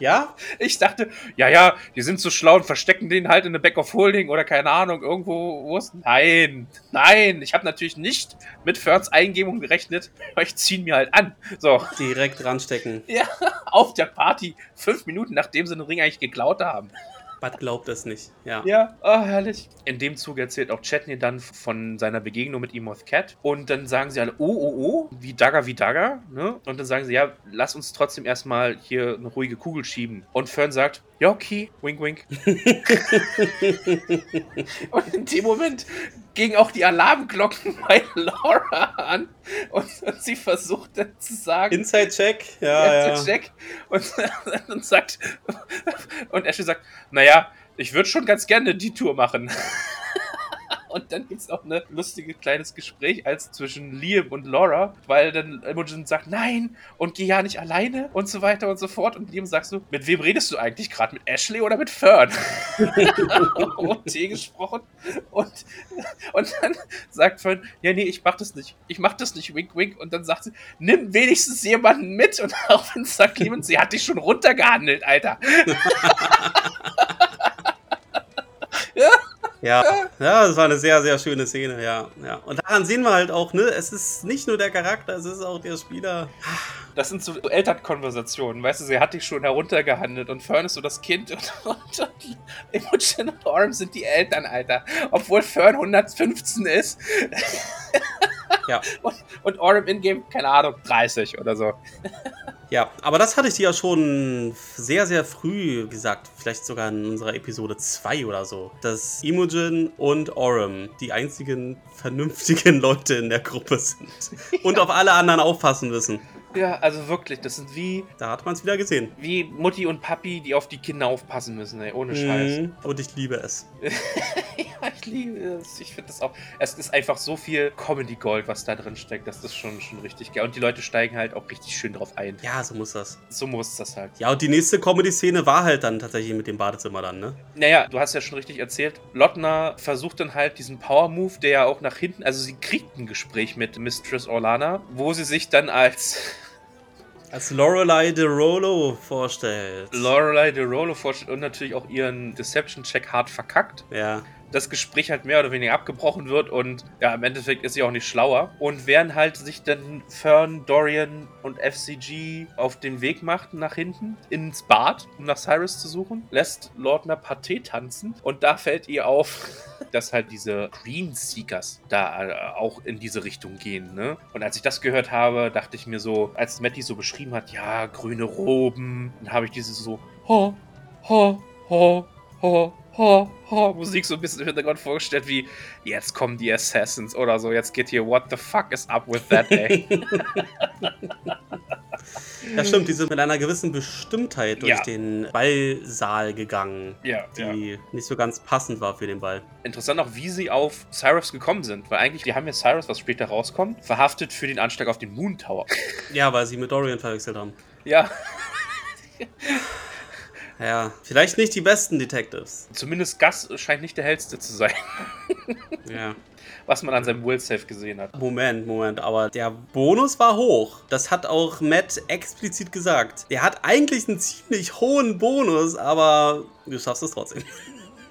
[SPEAKER 1] Ja?
[SPEAKER 2] Ich dachte, ja, ja, die sind so schlau und verstecken den halt in eine Back of Holding oder keine Ahnung, irgendwo, wo ist. Nein, nein, ich habe natürlich nicht mit Ferns Eingebung gerechnet, aber ich ziehe mir halt an. So,
[SPEAKER 1] Direkt ranstecken.
[SPEAKER 2] ja, auf der Party, fünf Minuten nachdem sie den Ring eigentlich geklaut haben.
[SPEAKER 1] Bud glaubt es nicht, ja.
[SPEAKER 2] Ja, oh, herrlich. In dem Zug erzählt auch Chetney dann von seiner Begegnung mit Emoth Cat. Und dann sagen sie alle, oh, oh, oh, wie Dagger, wie Dagger. Ne? Und dann sagen sie, ja, lass uns trotzdem erstmal hier eine ruhige Kugel schieben. Und Fern sagt, ja, okay, wink, wink. und in dem Moment gingen auch die Alarmglocken bei Laura an. Und, und sie versucht dann zu sagen,
[SPEAKER 1] Inside Check, ja, ja.
[SPEAKER 2] Check. Und, und sagt, und Ashley sagt, naja, ich würde schon ganz gerne die Tour machen. Und dann gibt es auch ein lustiges kleines Gespräch als zwischen Liam und Laura, weil dann Imogen sagt, nein, und geh ja nicht alleine und so weiter und so fort. Und Liam sagst du, mit wem redest du eigentlich gerade? Mit Ashley oder mit Fern? und Tee gesprochen. Und, und dann sagt Fern, ja, nee, ich mach das nicht. Ich mach das nicht, wink, wink. Und dann sagt sie, nimm wenigstens jemanden mit. Und auch wenn sagt Clemens, sie hat dich schon runtergehandelt, Alter.
[SPEAKER 1] Ja, ja, das war eine sehr, sehr schöne Szene, ja, ja. Und daran sehen wir halt auch, ne, es ist nicht nur der Charakter, es ist auch der Spieler.
[SPEAKER 2] Das sind so Elternkonversationen, weißt du, sie hat dich schon heruntergehandelt und Fern ist so das Kind und, und, und Imogen und Orm sind die Eltern, Alter. Obwohl Fern 115 ist.
[SPEAKER 1] Ja.
[SPEAKER 2] Und, und Orm in-game, keine Ahnung, 30 oder so.
[SPEAKER 1] Ja, aber das hatte ich dir ja schon sehr, sehr früh gesagt. Vielleicht sogar in unserer Episode 2 oder so. Dass Imogen und Orem die einzigen vernünftigen Leute in der Gruppe sind. Und auf alle anderen aufpassen müssen.
[SPEAKER 2] Ja, also wirklich, das sind wie,
[SPEAKER 1] Da hat man es wieder gesehen.
[SPEAKER 2] wie Mutti und Papi, die auf die Kinder aufpassen müssen, ey, ohne Scheiß.
[SPEAKER 1] Mhm. Und ich liebe es.
[SPEAKER 2] ich liebe es. Ich finde das auch. Es ist einfach so viel Comedy Gold, was da drin steckt. Das ist schon, schon richtig geil. Und die Leute steigen halt auch richtig schön drauf ein.
[SPEAKER 1] Ja, so muss das.
[SPEAKER 2] So muss das halt.
[SPEAKER 1] Ja, und die nächste Comedy-Szene war halt dann tatsächlich mit dem Badezimmer dann, ne?
[SPEAKER 2] Naja, du hast ja schon richtig erzählt. Lottner versucht dann halt diesen Power-Move, der ja auch nach hinten. Also, sie kriegt ein Gespräch mit Mistress Orlana, wo sie sich dann als
[SPEAKER 1] Als Lorelei de Rolo vorstellt.
[SPEAKER 2] Lorelei de Rolo vorstellt und natürlich auch ihren Deception-Check hart verkackt.
[SPEAKER 1] ja.
[SPEAKER 2] Das Gespräch halt mehr oder weniger abgebrochen wird und ja, im Endeffekt ist sie auch nicht schlauer. Und während halt sich dann Fern, Dorian und FCG auf den Weg machten nach hinten ins Bad, um nach Cyrus zu suchen, lässt Lordner Paté tanzen und da fällt ihr auf, dass halt diese Green Seekers da äh, auch in diese Richtung gehen, ne? Und als ich das gehört habe, dachte ich mir so, als Matty so beschrieben hat, ja, grüne Roben, dann habe ich dieses so, ho, ho, ho, ho, ho, ho, Musik so ein bisschen im Hintergrund vorgestellt, wie jetzt kommen die Assassins oder so, jetzt geht hier What the fuck is up with that day?
[SPEAKER 1] Ja, stimmt, die sind mit einer gewissen Bestimmtheit durch
[SPEAKER 2] Ja.
[SPEAKER 1] den Ballsaal gegangen,
[SPEAKER 2] ja, ja.
[SPEAKER 1] die nicht so ganz passend war für den Ball.
[SPEAKER 2] Interessant auch, wie sie auf Cyrus gekommen sind, weil eigentlich, die haben ja Cyrus, was später rauskommt, verhaftet für den Anschlag auf den Moon Tower.
[SPEAKER 1] Ja, weil sie mit Dorian verwechselt haben.
[SPEAKER 2] ja,
[SPEAKER 1] Ja, vielleicht nicht die besten Detectives.
[SPEAKER 2] zumindest Gus scheint nicht der hellste zu sein,
[SPEAKER 1] Ja.
[SPEAKER 2] was man an seinem Will Safe gesehen hat.
[SPEAKER 1] Moment, Moment, aber der Bonus war hoch. Das hat auch Matt explizit gesagt. Der hat eigentlich einen ziemlich hohen Bonus, aber du schaffst es trotzdem.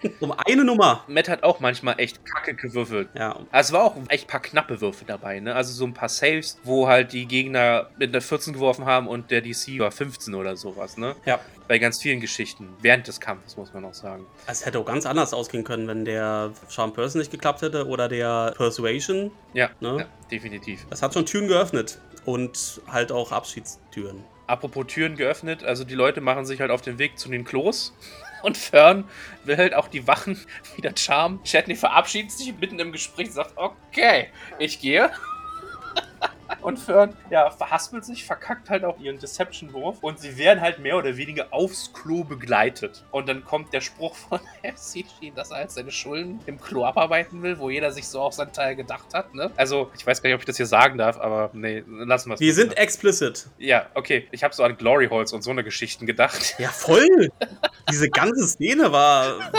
[SPEAKER 1] um eine Nummer.
[SPEAKER 2] Matt hat auch manchmal echt kacke gewürfelt.
[SPEAKER 1] Ja,
[SPEAKER 2] Also es war auch echt ein paar knappe Würfe dabei, ne? Also so ein paar Saves, wo halt die Gegner mit einer 14 geworfen haben und der DC war 15 oder sowas, ne?
[SPEAKER 1] ja.
[SPEAKER 2] Bei ganz vielen Geschichten. Während des Kampfes, muss man auch sagen.
[SPEAKER 1] Es hätte auch ganz anders ausgehen können, wenn der Charm Person nicht geklappt hätte oder der Persuasion.
[SPEAKER 2] Ja,
[SPEAKER 1] Ne?
[SPEAKER 2] ja definitiv.
[SPEAKER 1] Das hat schon Türen geöffnet. Und halt auch Abschiedstüren.
[SPEAKER 2] Apropos Türen geöffnet, also die Leute machen sich halt auf den Weg zu den Klos. Und Fern will halt auch die Wachen wieder charmen. Chatney verabschiedet sich mitten im Gespräch und sagt, okay, ich gehe. Und Fern, ja, verhaspelt sich, verkackt halt auch ihren Deception-Wurf und sie werden halt mehr oder weniger aufs Klo begleitet. Und dann kommt der Spruch von FCG, dass er halt seine Schulden im Klo abarbeiten will, wo jeder sich so auf seinen Teil gedacht hat, ne? Also, ich weiß gar nicht, ob ich das hier sagen darf, aber nee, lassen wir es.
[SPEAKER 1] Wir sind explicit.
[SPEAKER 2] Ja, okay. Ich habe so an Glory Holes und so eine Geschichten gedacht.
[SPEAKER 1] Ja, voll. Diese ganze Szene war.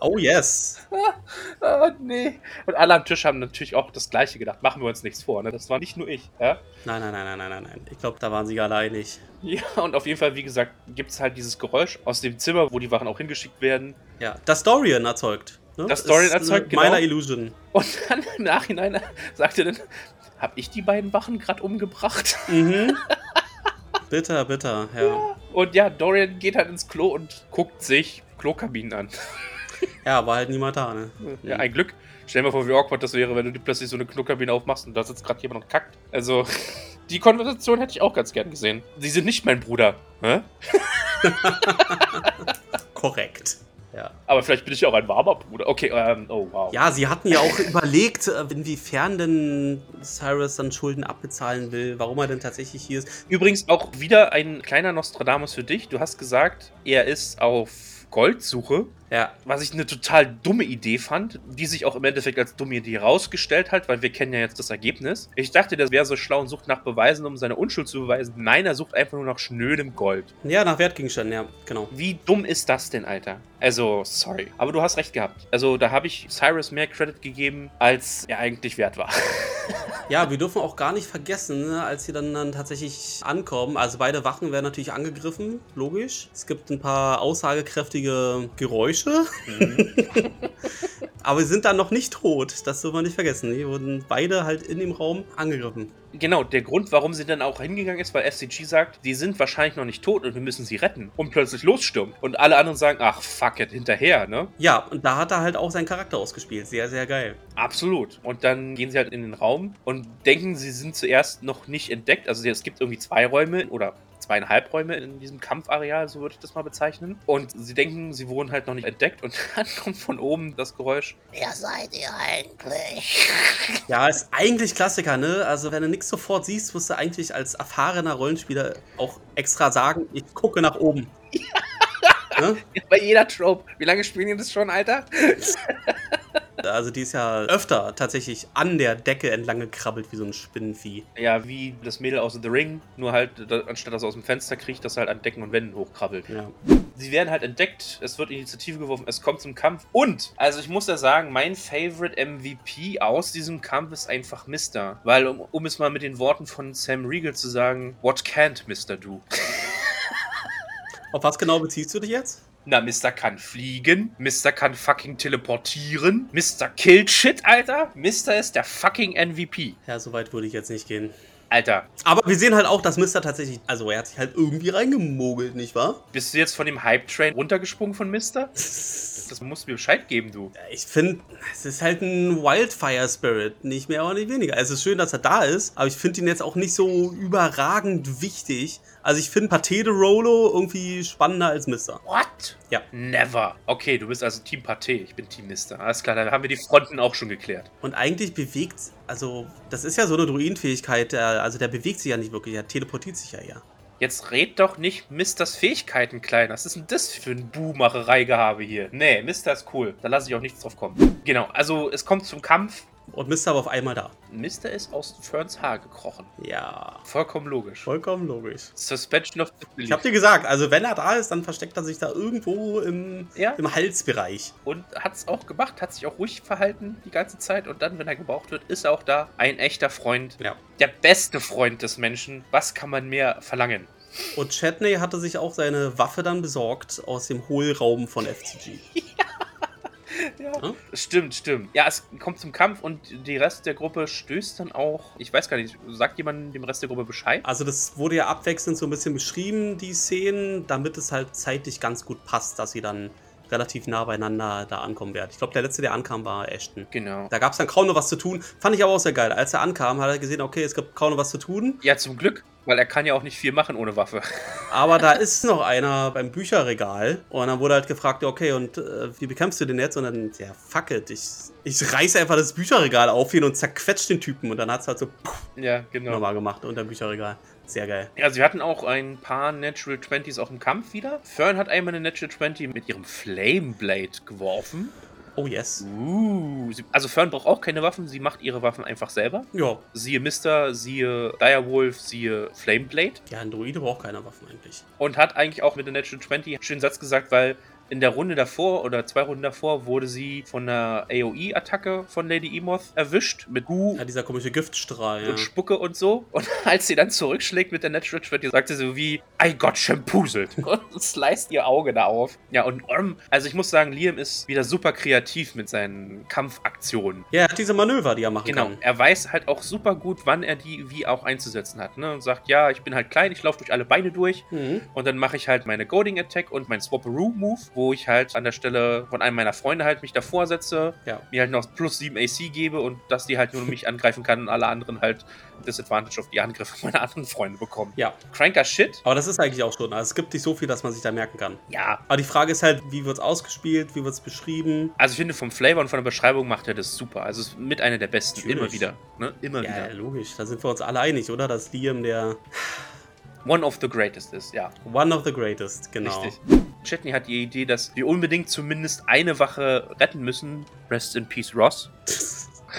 [SPEAKER 1] Oh yes.
[SPEAKER 2] oh, nee. Und alle am Tisch haben natürlich auch das Gleiche gedacht. Machen wir uns nichts vor, ne? Das war nicht nur ich, ja?
[SPEAKER 1] Nein, nein, nein, nein, nein, nein, nein. Ich glaube, da waren sie alle einig.
[SPEAKER 2] Ja, und auf jeden Fall, wie gesagt, gibt es halt dieses Geräusch aus dem Zimmer, wo die Wachen auch hingeschickt werden.
[SPEAKER 1] Ja, das Dorian erzeugt. Ne?
[SPEAKER 2] Das Dorian erzeugt, genau.
[SPEAKER 1] Illusion.
[SPEAKER 2] Und dann im Nachhinein sagt er dann, hab ich die beiden Wachen gerade umgebracht?
[SPEAKER 1] Mhm. Bitter, bitter, ja.
[SPEAKER 2] Und ja, Dorian geht halt ins Klo und guckt sich Klokabinen an.
[SPEAKER 1] Ja, war halt niemand da, ne?
[SPEAKER 2] Ja, ein Glück. Stell dir mal vor, wie awkward das wäre, wenn du plötzlich so eine Klokabine aufmachst und da sitzt gerade jemand und kackt. Also, die Konversation hätte ich auch ganz gern gesehen. Sie sind nicht mein Bruder. Hä?
[SPEAKER 1] Korrekt. Ja.
[SPEAKER 2] Aber vielleicht bin ich ja auch ein warmer Bruder. Okay, ähm, oh wow.
[SPEAKER 1] Ja, sie hatten ja auch überlegt, äh, inwiefern denn Cyrus dann Schulden abbezahlen will, warum er denn tatsächlich hier ist.
[SPEAKER 2] Übrigens auch wieder ein kleiner Nostradamus für dich. Du hast gesagt, er ist auf Goldsuche.
[SPEAKER 1] Ja,
[SPEAKER 2] Was ich eine total dumme Idee fand, die sich auch im Endeffekt als dumme Idee rausgestellt hat, weil wir kennen ja jetzt das Ergebnis. Ich dachte, der wäre so schlau und sucht nach Beweisen, um seine Unschuld zu beweisen. Nein, er sucht einfach nur nach schnödem Gold.
[SPEAKER 1] ja nach Wertgegenständen, ja, genau.
[SPEAKER 2] Wie dumm ist das denn, Alter? Also, sorry. Aber du hast recht gehabt. Also, da habe ich Cyrus mehr Credit gegeben, als er eigentlich wert war.
[SPEAKER 1] Ja, wir dürfen auch gar nicht vergessen, ne, als sie dann, dann tatsächlich ankommen. Also beide Wachen werden natürlich angegriffen, logisch. Es gibt ein paar aussagekräftige Geräusche. Aber sie sind dann noch nicht tot. Das dürfen wir nicht vergessen. Die wurden beide halt in dem Raum angegriffen.
[SPEAKER 2] genau, der Grund, warum sie dann auch hingegangen ist, weil FCG sagt, die sind wahrscheinlich noch nicht tot und wir müssen sie retten. Und plötzlich losstürmt. Und alle anderen sagen, ach, fuck it, hinterher, ne?
[SPEAKER 1] Ja, und da hat er halt auch seinen Charakter ausgespielt. Sehr, sehr geil.
[SPEAKER 2] Absolut. Und dann gehen sie halt in den Raum und denken, sie sind zuerst noch nicht entdeckt. Also es gibt irgendwie zwei Räume oder zweieinhalb Räume in diesem Kampfareal, so würde ich das mal bezeichnen. Und sie denken, sie wurden halt noch nicht entdeckt. Und dann kommt von oben das Geräusch.
[SPEAKER 4] Wer seid ihr eigentlich?
[SPEAKER 1] Ja, ist eigentlich Klassiker, ne? Also, wenn du nichts sofort siehst, musst du eigentlich als erfahrener Rollenspieler auch extra sagen, ich gucke nach oben. Ne?
[SPEAKER 2] Bei jeder Trope. Wie lange spielen die das schon, Alter?
[SPEAKER 1] Also, die ist ja öfter tatsächlich an der Decke entlang gekrabbelt wie so ein Spinnenvieh.
[SPEAKER 2] Ja, wie das Mädel aus The Ring, nur halt, anstatt dass er aus dem Fenster kriegt, dass er halt an Decken und Wänden hochkrabbelt.
[SPEAKER 1] Ja.
[SPEAKER 2] Sie werden halt entdeckt, es wird Initiative geworfen, es kommt zum Kampf. Und, also ich muss ja sagen, mein Favorite MVP aus diesem Kampf ist einfach Mister. Weil, um, um es mal mit den Worten von Sam Riegel zu sagen, what can't Mister do?
[SPEAKER 1] Auf was genau beziehst du dich jetzt?
[SPEAKER 2] Na, Mister kann fliegen, Mister kann fucking teleportieren, Mister killt shit, Alter. Mister ist der fucking MVP.
[SPEAKER 1] Ja, so weit würde ich jetzt nicht gehen.
[SPEAKER 2] Alter,
[SPEAKER 1] Aber wir sehen halt auch, dass Mister tatsächlich, also er hat sich halt irgendwie reingemogelt, nicht wahr?
[SPEAKER 2] bist du jetzt von dem Hype-Train runtergesprungen von Mister? Das musst du mir Bescheid geben, du.
[SPEAKER 1] Ich finde, es ist halt ein Wildfire Spirit, nicht mehr, aber nicht weniger. Es ist schön, dass er da ist, aber ich finde ihn jetzt auch nicht so überragend wichtig. Also ich finde Pate de Rolo irgendwie spannender als Mister.
[SPEAKER 2] What?
[SPEAKER 1] Ja.
[SPEAKER 2] Never. Okay, du bist also Team Pathé, ich bin Team Mister. Alles klar, dann haben wir die Fronten auch schon geklärt.
[SPEAKER 1] Und eigentlich bewegt, also das ist ja so eine Druidenfähigkeit, der, also der bewegt sich ja nicht wirklich, der teleportiert sich ja eher.
[SPEAKER 2] Jetzt red doch nicht Misters Fähigkeiten klein. Was ist denn das für ein Buhmacherei-Gehabe hier? Nee, Mister ist cool. Da lasse ich auch nichts drauf kommen. Genau, also es kommt zum Kampf.
[SPEAKER 1] Und Mister aber auf einmal da.
[SPEAKER 2] Mister ist aus Ferns Haar gekrochen.
[SPEAKER 1] Ja,
[SPEAKER 2] Vollkommen logisch.
[SPEAKER 1] vollkommen logisch.
[SPEAKER 2] Suspension of
[SPEAKER 1] Ich
[SPEAKER 2] Disbelief.
[SPEAKER 1] hab dir gesagt, also wenn er da ist, dann versteckt er sich da irgendwo im,
[SPEAKER 2] Ja.
[SPEAKER 1] im Halsbereich.
[SPEAKER 2] Und hat's auch gemacht, hat sich auch ruhig verhalten die ganze Zeit. Und dann, wenn er gebraucht wird, ist er auch da. Ein echter Freund.
[SPEAKER 1] Ja.
[SPEAKER 2] Der beste Freund des Menschen. Was kann man mehr verlangen?
[SPEAKER 1] Und Chatney hatte sich auch seine Waffe dann besorgt aus dem Hohlraum von FCG. Hm?
[SPEAKER 2] Stimmt, stimmt. Ja, es kommt zum Kampf und die Rest der Gruppe stößt dann auch. Ich weiß gar nicht, sagt jemand dem Rest der Gruppe Bescheid?
[SPEAKER 1] Also das wurde ja abwechselnd so ein bisschen beschrieben, die Szenen, damit es halt zeitlich ganz gut passt, dass sie dann relativ nah beieinander da ankommen werden. Ich glaube, der letzte, der ankam, war Ashton.
[SPEAKER 2] Genau.
[SPEAKER 1] Da gab es dann kaum noch was zu tun. Fand ich aber auch sehr geil. Als er ankam, hat er gesehen, okay, es gibt kaum noch was zu tun.
[SPEAKER 2] Ja, zum Glück, weil er kann ja auch nicht viel machen ohne Waffe.
[SPEAKER 1] Aber da ist noch einer beim Bücherregal. Und dann wurde halt gefragt, okay, und äh, wie bekämpfst du den jetzt? Und dann, ja, fuck it. Ich, ich reiße einfach das Bücherregal auf ihn und zerquetscht den Typen. Und dann hat es halt so puff,
[SPEAKER 2] Ja, genau.
[SPEAKER 1] nochmal gemacht unter dem Bücherregal. Sehr geil.
[SPEAKER 2] Also wir hatten auch ein paar Natural 20s auch im Kampf wieder. Fern hat einmal eine Natural 20 mit ihrem Flame Blade geworfen.
[SPEAKER 1] Oh yes.
[SPEAKER 2] Uh, sie, also Fern braucht auch keine Waffen, sie macht ihre Waffen einfach selber.
[SPEAKER 1] Ja,
[SPEAKER 2] Siehe Mister, siehe Direwolf, siehe Flame Blade.
[SPEAKER 1] ja, ein Druide braucht keine Waffen eigentlich.
[SPEAKER 2] Und hat eigentlich auch mit der Natural 20 einen schönen Satz gesagt, weil in der Runde davor oder zwei Runden davor wurde sie von einer AOE-Attacke von Lady Emoth erwischt mit Gu
[SPEAKER 1] Ja, dieser komische Giftstrahl, ja.
[SPEAKER 2] und Spucke und so. Und als sie dann zurückschlägt mit der Natural Schwert, sagt sie so wie, I got shampoozled. Und sliced ihr Auge da auf. Ja, und Orm, also ich muss sagen, Liam ist wieder super kreativ mit seinen Kampfaktionen.
[SPEAKER 1] Ja, er hat diese Manöver, die er machen
[SPEAKER 2] Genau,
[SPEAKER 1] kann.
[SPEAKER 2] er weiß halt auch super gut, wann er die wie auch einzusetzen hat. Ne? Und sagt, ja, ich bin halt klein, ich laufe durch alle Beine durch.
[SPEAKER 1] Mhm.
[SPEAKER 2] Und dann mache ich halt meine Goading Attack und mein Swapperoo Move, wo ich halt an der Stelle von einem meiner Freunde halt mich davor setze,
[SPEAKER 1] Ja.
[SPEAKER 2] mir halt noch plus 7 AC gebe und dass die halt nur mich angreifen kann und alle anderen halt Disadvantage auf die Angriffe meiner anderen Freunde bekommen.
[SPEAKER 1] Ja,
[SPEAKER 2] Cranker Shit?
[SPEAKER 1] aber das ist eigentlich auch schon. Also es gibt nicht so viel, dass man sich da merken kann.
[SPEAKER 2] Ja.
[SPEAKER 1] Aber die Frage ist halt, wie wird es ausgespielt, wie wird es beschrieben?
[SPEAKER 2] Also ich finde vom Flavor und von der Beschreibung macht er das super. Also es ist mit einer der besten.
[SPEAKER 1] Natürlich.
[SPEAKER 2] Immer wieder. Ne? Immer
[SPEAKER 1] Ja,
[SPEAKER 2] wieder.
[SPEAKER 1] logisch. Da sind wir uns alle einig, oder? Dass Liam der
[SPEAKER 2] One of the greatest ist, ja.
[SPEAKER 1] One of the Greatest, genau.
[SPEAKER 2] Richtig. Chetney hat die Idee, dass wir unbedingt zumindest eine Wache retten müssen. Rest in Peace, Ross.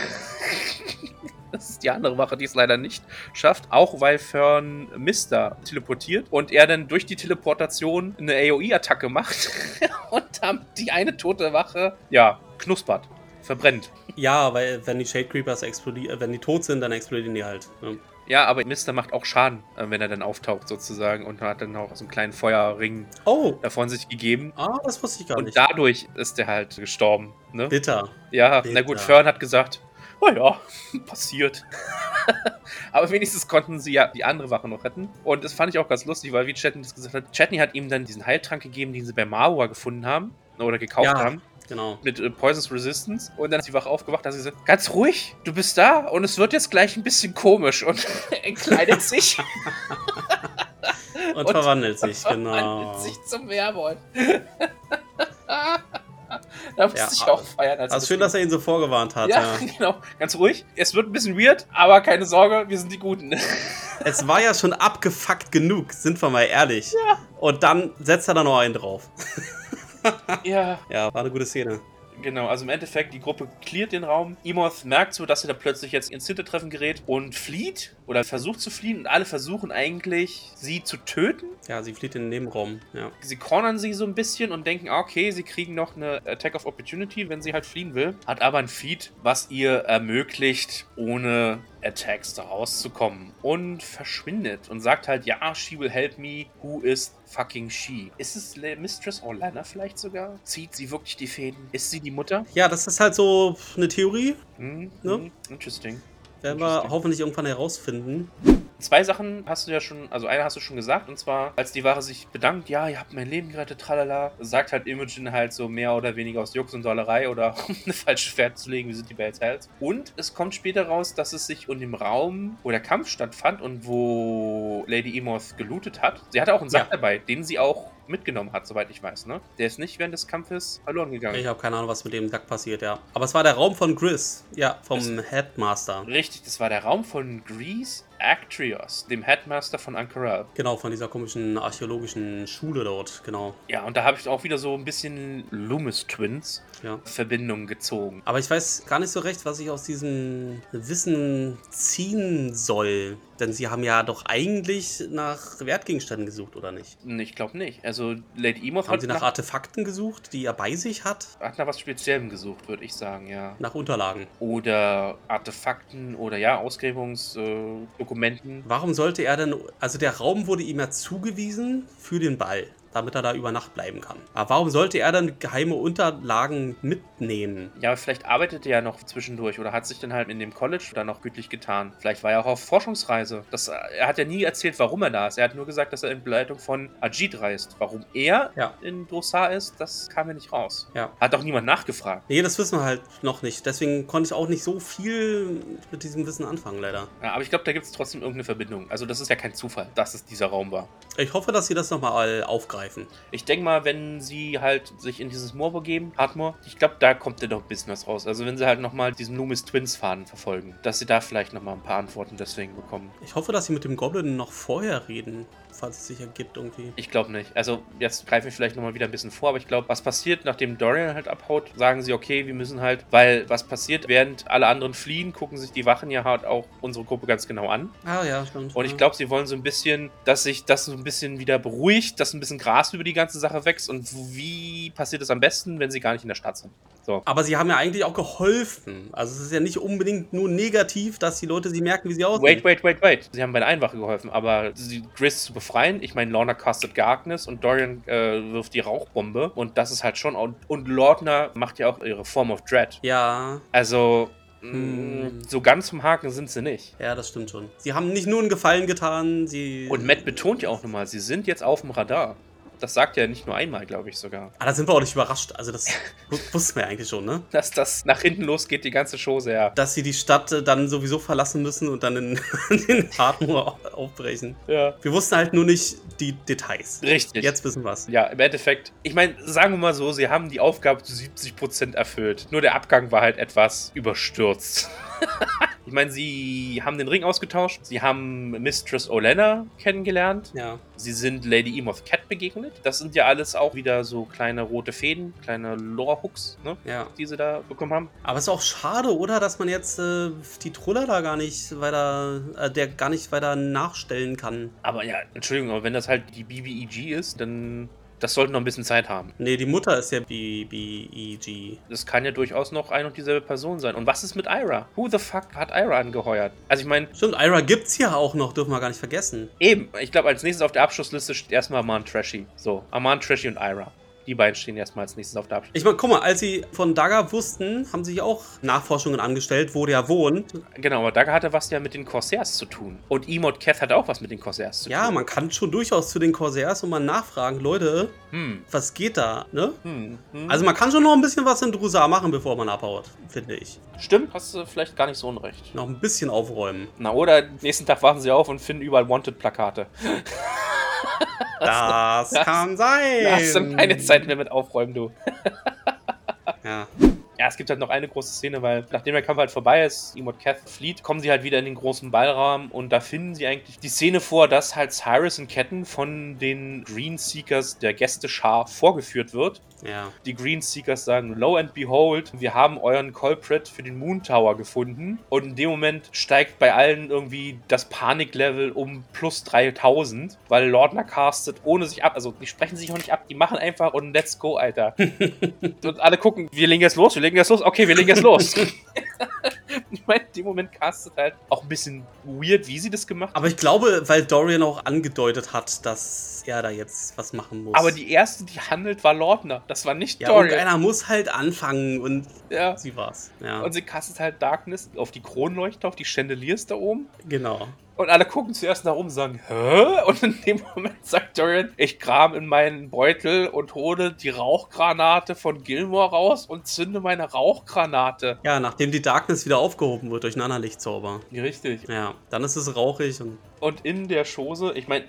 [SPEAKER 2] Das ist die andere Wache, die es leider nicht schafft. Auch weil Fern Mister teleportiert und er dann durch die Teleportation eine AOE-Attacke macht und dann die eine tote Wache, ja, knuspert, verbrennt.
[SPEAKER 1] Ja, weil wenn die Shade Creepers explodieren, wenn die tot sind, dann explodieren die halt. Ne?
[SPEAKER 2] Ja, aber Mister macht auch Schaden, äh, wenn er dann auftaucht sozusagen und hat dann auch so einen kleinen Feuerring
[SPEAKER 1] Oh,
[SPEAKER 2] davon sich gegeben.
[SPEAKER 1] ah, das wusste ich gar
[SPEAKER 2] Und
[SPEAKER 1] nicht.
[SPEAKER 2] dadurch ist er halt gestorben. Ne?
[SPEAKER 1] Bitter.
[SPEAKER 2] Ja,
[SPEAKER 1] Bitter.
[SPEAKER 2] na gut, Fern hat gesagt, oh ja, passiert. Aber wenigstens konnten sie ja die andere Wache noch retten. Und das fand ich auch ganz lustig, weil wie Chetney das gesagt hat, Chetney hat ihm dann diesen Heiltrank gegeben, den sie bei Marwa gefunden haben oder gekauft
[SPEAKER 1] Ja.
[SPEAKER 2] haben.
[SPEAKER 1] Genau.
[SPEAKER 2] Mit äh, Poisons Resistance. Und dann ist die Wache aufgewacht, da sie gesagt, ganz ruhig, du bist da und es wird jetzt gleich ein bisschen komisch. Und entkleidet sich
[SPEAKER 1] Und,
[SPEAKER 2] Und
[SPEAKER 1] verwandelt sich, genau.
[SPEAKER 2] verwandelt sich zum Werwolf. da musste
[SPEAKER 1] Ja,
[SPEAKER 2] ich auch feiern. Als
[SPEAKER 1] Also
[SPEAKER 2] sie
[SPEAKER 1] schön,
[SPEAKER 2] das
[SPEAKER 1] dass er ihn so vorgewarnt hat.
[SPEAKER 2] Ja,
[SPEAKER 1] Ja.
[SPEAKER 2] genau. Ganz ruhig. Es wird ein bisschen weird, aber keine Sorge, wir sind die Guten.
[SPEAKER 1] Es war ja schon abgefuckt genug, sind wir mal ehrlich.
[SPEAKER 2] Ja.
[SPEAKER 1] Und dann setzt er da noch einen drauf.
[SPEAKER 2] ja,
[SPEAKER 1] Ja, war eine gute Szene.
[SPEAKER 2] genau. Also im Endeffekt, die Gruppe cleart den Raum. Emoth merkt so, dass er da plötzlich jetzt ins Hintertreffen gerät und flieht oder versucht zu fliehen. Und alle versuchen eigentlich, sie zu töten.
[SPEAKER 1] Ja, sie flieht in den Nebenraum. Ja.
[SPEAKER 2] Sie cornern sie so ein bisschen und denken, ah, okay, sie kriegen noch eine Attack of Opportunity, wenn sie halt fliehen will. Hat aber ein Feed, was ihr ermöglicht, ohne Attacks da rauszukommen. Und verschwindet und sagt halt, ja, she will help me. Who is fucking she? Ist es Mistress Orlana vielleicht sogar? Zieht sie wirklich die Fäden? Ist sie die Mutter?
[SPEAKER 1] ja, das ist halt so eine Theorie.
[SPEAKER 2] Hm,
[SPEAKER 1] Ne?
[SPEAKER 2] hm, Interesting.
[SPEAKER 1] Werden wir hoffentlich irgendwann herausfinden.
[SPEAKER 2] Zwei Sachen hast du ja schon, also eine hast du schon gesagt, und zwar, als die Ware sich bedankt, ja, ihr habt mein Leben gerettet, tralala, sagt halt Imogen halt so mehr oder weniger aus Jux und Dollerei oder um eine falsche Pferd zu legen, wie sind die Bells Hells. Und es kommt später raus, dass es sich um den Raum, wo der Kampf stattfand und wo Lady Emoth gelootet hat. Sie hatte auch einen Sack
[SPEAKER 1] Ja.
[SPEAKER 2] dabei, den sie auch mitgenommen hat, soweit ich weiß, ne? Der ist nicht während des Kampfes verloren gegangen.
[SPEAKER 1] Ich habe keine Ahnung, was mit dem Sack passiert, ja. Aber es war der Raum von Gris. Ja, vom Headmaster.
[SPEAKER 2] Richtig, das war der Raum von Grease Actrios, dem Headmaster von Ankara.
[SPEAKER 1] Genau, von dieser komischen archäologischen Schule dort. Genau,
[SPEAKER 2] Ja, und da habe ich auch wieder so ein bisschen Loomis Twins
[SPEAKER 1] ja.
[SPEAKER 2] Verbindung gezogen.
[SPEAKER 1] Aber ich weiß gar nicht so recht, was ich aus diesem Wissen ziehen soll. Denn sie haben ja doch eigentlich nach Wertgegenständen gesucht, oder nicht?
[SPEAKER 2] Ich glaube nicht. Also Lady Emoth
[SPEAKER 1] Haben sie nach
[SPEAKER 2] nach,
[SPEAKER 1] Artefakten gesucht, die er bei sich hat?
[SPEAKER 2] hat nach was Speziellem gesucht, würde ich sagen, ja.
[SPEAKER 1] Nach Unterlagen.
[SPEAKER 2] Oder Artefakten oder ja, Ausgräbungsdokumenten. Äh, Dokumenten.
[SPEAKER 1] Warum sollte er denn. Also der Raum wurde ihm ja zugewiesen für den Ball, damit er da über Nacht bleiben kann. Aber warum sollte er dann geheime Unterlagen mitnehmen?
[SPEAKER 2] ja, aber vielleicht arbeitet er ja noch zwischendurch oder hat sich dann halt in dem College da noch gütlich getan. Vielleicht war er auch auf Forschungsreise. Das, er hat ja nie erzählt, warum er da ist. Er hat nur gesagt, dass er in Begleitung von Ajit reist. Warum er
[SPEAKER 1] Ja.
[SPEAKER 2] in Dosar ist, das kam mir nicht raus.
[SPEAKER 1] Ja.
[SPEAKER 2] Hat auch niemand nachgefragt.
[SPEAKER 1] Nee, das wissen wir halt noch nicht. Deswegen konnte ich auch nicht so viel mit diesem Wissen anfangen, leider.
[SPEAKER 2] Ja, aber ich glaube, da gibt es trotzdem irgendeine Verbindung. Also das ist ja kein Zufall, dass es dieser Raum war.
[SPEAKER 1] Ich hoffe, dass sie das nochmal aufgreifen.
[SPEAKER 2] Ich denke mal, wenn sie halt sich in dieses Moor begeben, Hardmoor, ich glaube, da kommt ja doch ein bisschen was raus. Also wenn sie halt nochmal diesen Loomis Twins Faden verfolgen, dass sie da vielleicht nochmal ein paar Antworten deswegen bekommen.
[SPEAKER 1] Ich hoffe, dass sie mit dem Goblin noch vorher reden. Falls es sich ergibt irgendwie.
[SPEAKER 2] Ich glaube nicht. Also jetzt greifen wir vielleicht nochmal wieder ein bisschen vor, aber ich glaube, was passiert, nachdem Dorian halt abhaut, sagen sie, okay, wir müssen halt, weil was passiert, während alle anderen fliehen, gucken sich die Wachen ja halt auch unsere Gruppe ganz genau an.
[SPEAKER 1] Ah ja, stimmt.
[SPEAKER 2] Und ich glaube, sie wollen so ein bisschen, dass sich das so ein bisschen wieder beruhigt, dass ein bisschen Gras über die ganze Sache wächst. Und wie passiert es am besten, wenn sie gar nicht in der Stadt sind? So.
[SPEAKER 1] Aber sie haben ja eigentlich auch geholfen. Also es ist ja nicht unbedingt nur negativ, dass die Leute sie merken, wie sie aussehen.
[SPEAKER 2] Wait, wait, wait, wait. Sie haben bei der Einwache geholfen, aber sie Gris zu befreien, ich meine, Lorna castet Darkness und Dorian äh, wirft die Rauchbombe und das ist halt schon. Und, und Lorna macht ja auch ihre Form of Dread.
[SPEAKER 1] Ja,
[SPEAKER 2] Also,
[SPEAKER 1] Hm.
[SPEAKER 2] mh, so ganz vom Haken sind sie nicht.
[SPEAKER 1] ja, das stimmt schon. Sie haben nicht nur einen Gefallen getan, sie.
[SPEAKER 2] Und Matt betont ja auch nochmal, sie sind jetzt auf dem Radar. Das sagt er nicht nur einmal, glaube ich sogar.
[SPEAKER 1] Ah, da sind wir auch nicht überrascht. Also das wu- wussten wir eigentlich schon, ne?
[SPEAKER 2] Dass das nach hinten losgeht, die ganze Show sehr.
[SPEAKER 1] Dass sie die Stadt äh, dann sowieso verlassen müssen und dann in den Hardmoor au- aufbrechen.
[SPEAKER 2] Ja.
[SPEAKER 1] Wir wussten halt nur nicht die Details.
[SPEAKER 2] Richtig.
[SPEAKER 1] Jetzt wissen wir's.
[SPEAKER 2] Ja, im Endeffekt, ich meine, sagen wir mal so, sie haben die Aufgabe zu 70% erfüllt. Nur der Abgang war halt etwas überstürzt. ich meine, sie haben den Ring ausgetauscht, sie haben Mistress Olenna kennengelernt,
[SPEAKER 1] Ja.
[SPEAKER 2] sie sind Lady Emoth Cat begegnet. Das sind ja alles auch wieder so kleine rote Fäden, kleine Lore-Hooks, ne?
[SPEAKER 1] Ja.
[SPEAKER 2] Die sie da bekommen haben.
[SPEAKER 1] Aber es ist auch schade, oder? Dass man jetzt äh, die Truller da gar nicht weiter, äh, der gar nicht weiter nachstellen kann.
[SPEAKER 2] Aber ja, Entschuldigung, aber wenn das halt die BBEG ist, dann das sollte noch ein bisschen Zeit haben.
[SPEAKER 1] Nee, die Mutter ist ja BBEG.
[SPEAKER 2] Das kann ja durchaus noch ein und dieselbe Person sein. Und was ist mit Ira? Who the fuck hat Ira angeheuert? Also ich meine,
[SPEAKER 1] Stimmt, Ira gibt's ja auch noch, dürfen wir gar nicht vergessen.
[SPEAKER 2] eben, ich glaube, als nächstes auf der Abschlussliste steht erstmal Aman Trashy. So, Aman Trashy und Ira. Die beiden stehen erstmal als nächstes auf der Abschlussliste.
[SPEAKER 1] Ich meine, guck mal, als sie von Daga wussten, haben sie sich auch Nachforschungen angestellt, wo der wohnt.
[SPEAKER 2] Genau, aber da hatte was ja mit den Corsairs zu tun. Und Emot Keth hat auch was mit den Corsairs zu
[SPEAKER 1] Ja,
[SPEAKER 2] tun.
[SPEAKER 1] man kann schon durchaus zu den Corsairs und mal nachfragen, Leute,
[SPEAKER 2] Hm.
[SPEAKER 1] was geht da, ne?
[SPEAKER 2] Hm. hm.
[SPEAKER 1] Also man kann schon noch ein bisschen was in Drusar machen, bevor man abhaut, finde ich.
[SPEAKER 2] Stimmt, hast du vielleicht gar nicht so unrecht.
[SPEAKER 1] Noch ein bisschen aufräumen.
[SPEAKER 2] Na, oder nächsten Tag wachen sie auf und finden überall Wanted-Plakate.
[SPEAKER 1] Das
[SPEAKER 2] das-
[SPEAKER 1] kann sein.
[SPEAKER 2] Da hast du keine Zeit mehr mit aufräumen, du.
[SPEAKER 1] Ja.
[SPEAKER 2] Ja, es gibt halt noch eine große Szene, weil nachdem der Kampf halt vorbei ist, Emot Keth flieht, kommen sie halt wieder in den großen Ballraum und da finden sie eigentlich die Szene vor, dass halt Cyrus in Ketten von den Green Seekers der Gästeschar vorgeführt wird.
[SPEAKER 1] Ja.
[SPEAKER 2] Die Green Seekers sagen, lo and behold, wir haben euren Culprit für den Moon Tower gefunden. Und in dem Moment steigt bei allen irgendwie das Paniklevel um plus 3000, weil Lordner castet ohne sich ab, also die sprechen sich auch nicht ab, die machen einfach und let's go, Alter. und alle gucken, wir legen jetzt los, wir legen jetzt los, okay, wir legen jetzt los. ich meine, in dem Moment castet halt auch ein bisschen weird, wie sie das gemacht haben.
[SPEAKER 1] Aber ich glaube, weil Dorian auch angedeutet hat, dass er da jetzt was machen muss.
[SPEAKER 2] Aber die erste, die handelt, war Lordner. Das war nicht
[SPEAKER 1] ja,
[SPEAKER 2] Dorian.
[SPEAKER 1] irgendeiner muss halt anfangen und
[SPEAKER 2] Ja.
[SPEAKER 1] sie war's. Ja,
[SPEAKER 2] Und sie castet halt Darkness auf die Kronleuchter, auf die Chandeliers da oben.
[SPEAKER 1] genau.
[SPEAKER 2] Und alle gucken zuerst nach oben und sagen, hä? Und in dem Moment sagt Dorian, ich kram in meinen Beutel und hole die Rauchgranate von Gilmore raus und zünde meine Rauchgranate.
[SPEAKER 1] Ja, nachdem die Darkness wieder aufgehoben wird durch einen anderen Lichtzauber.
[SPEAKER 2] Richtig.
[SPEAKER 1] Ja, dann ist es rauchig und
[SPEAKER 2] Und in der Chose, ich meine,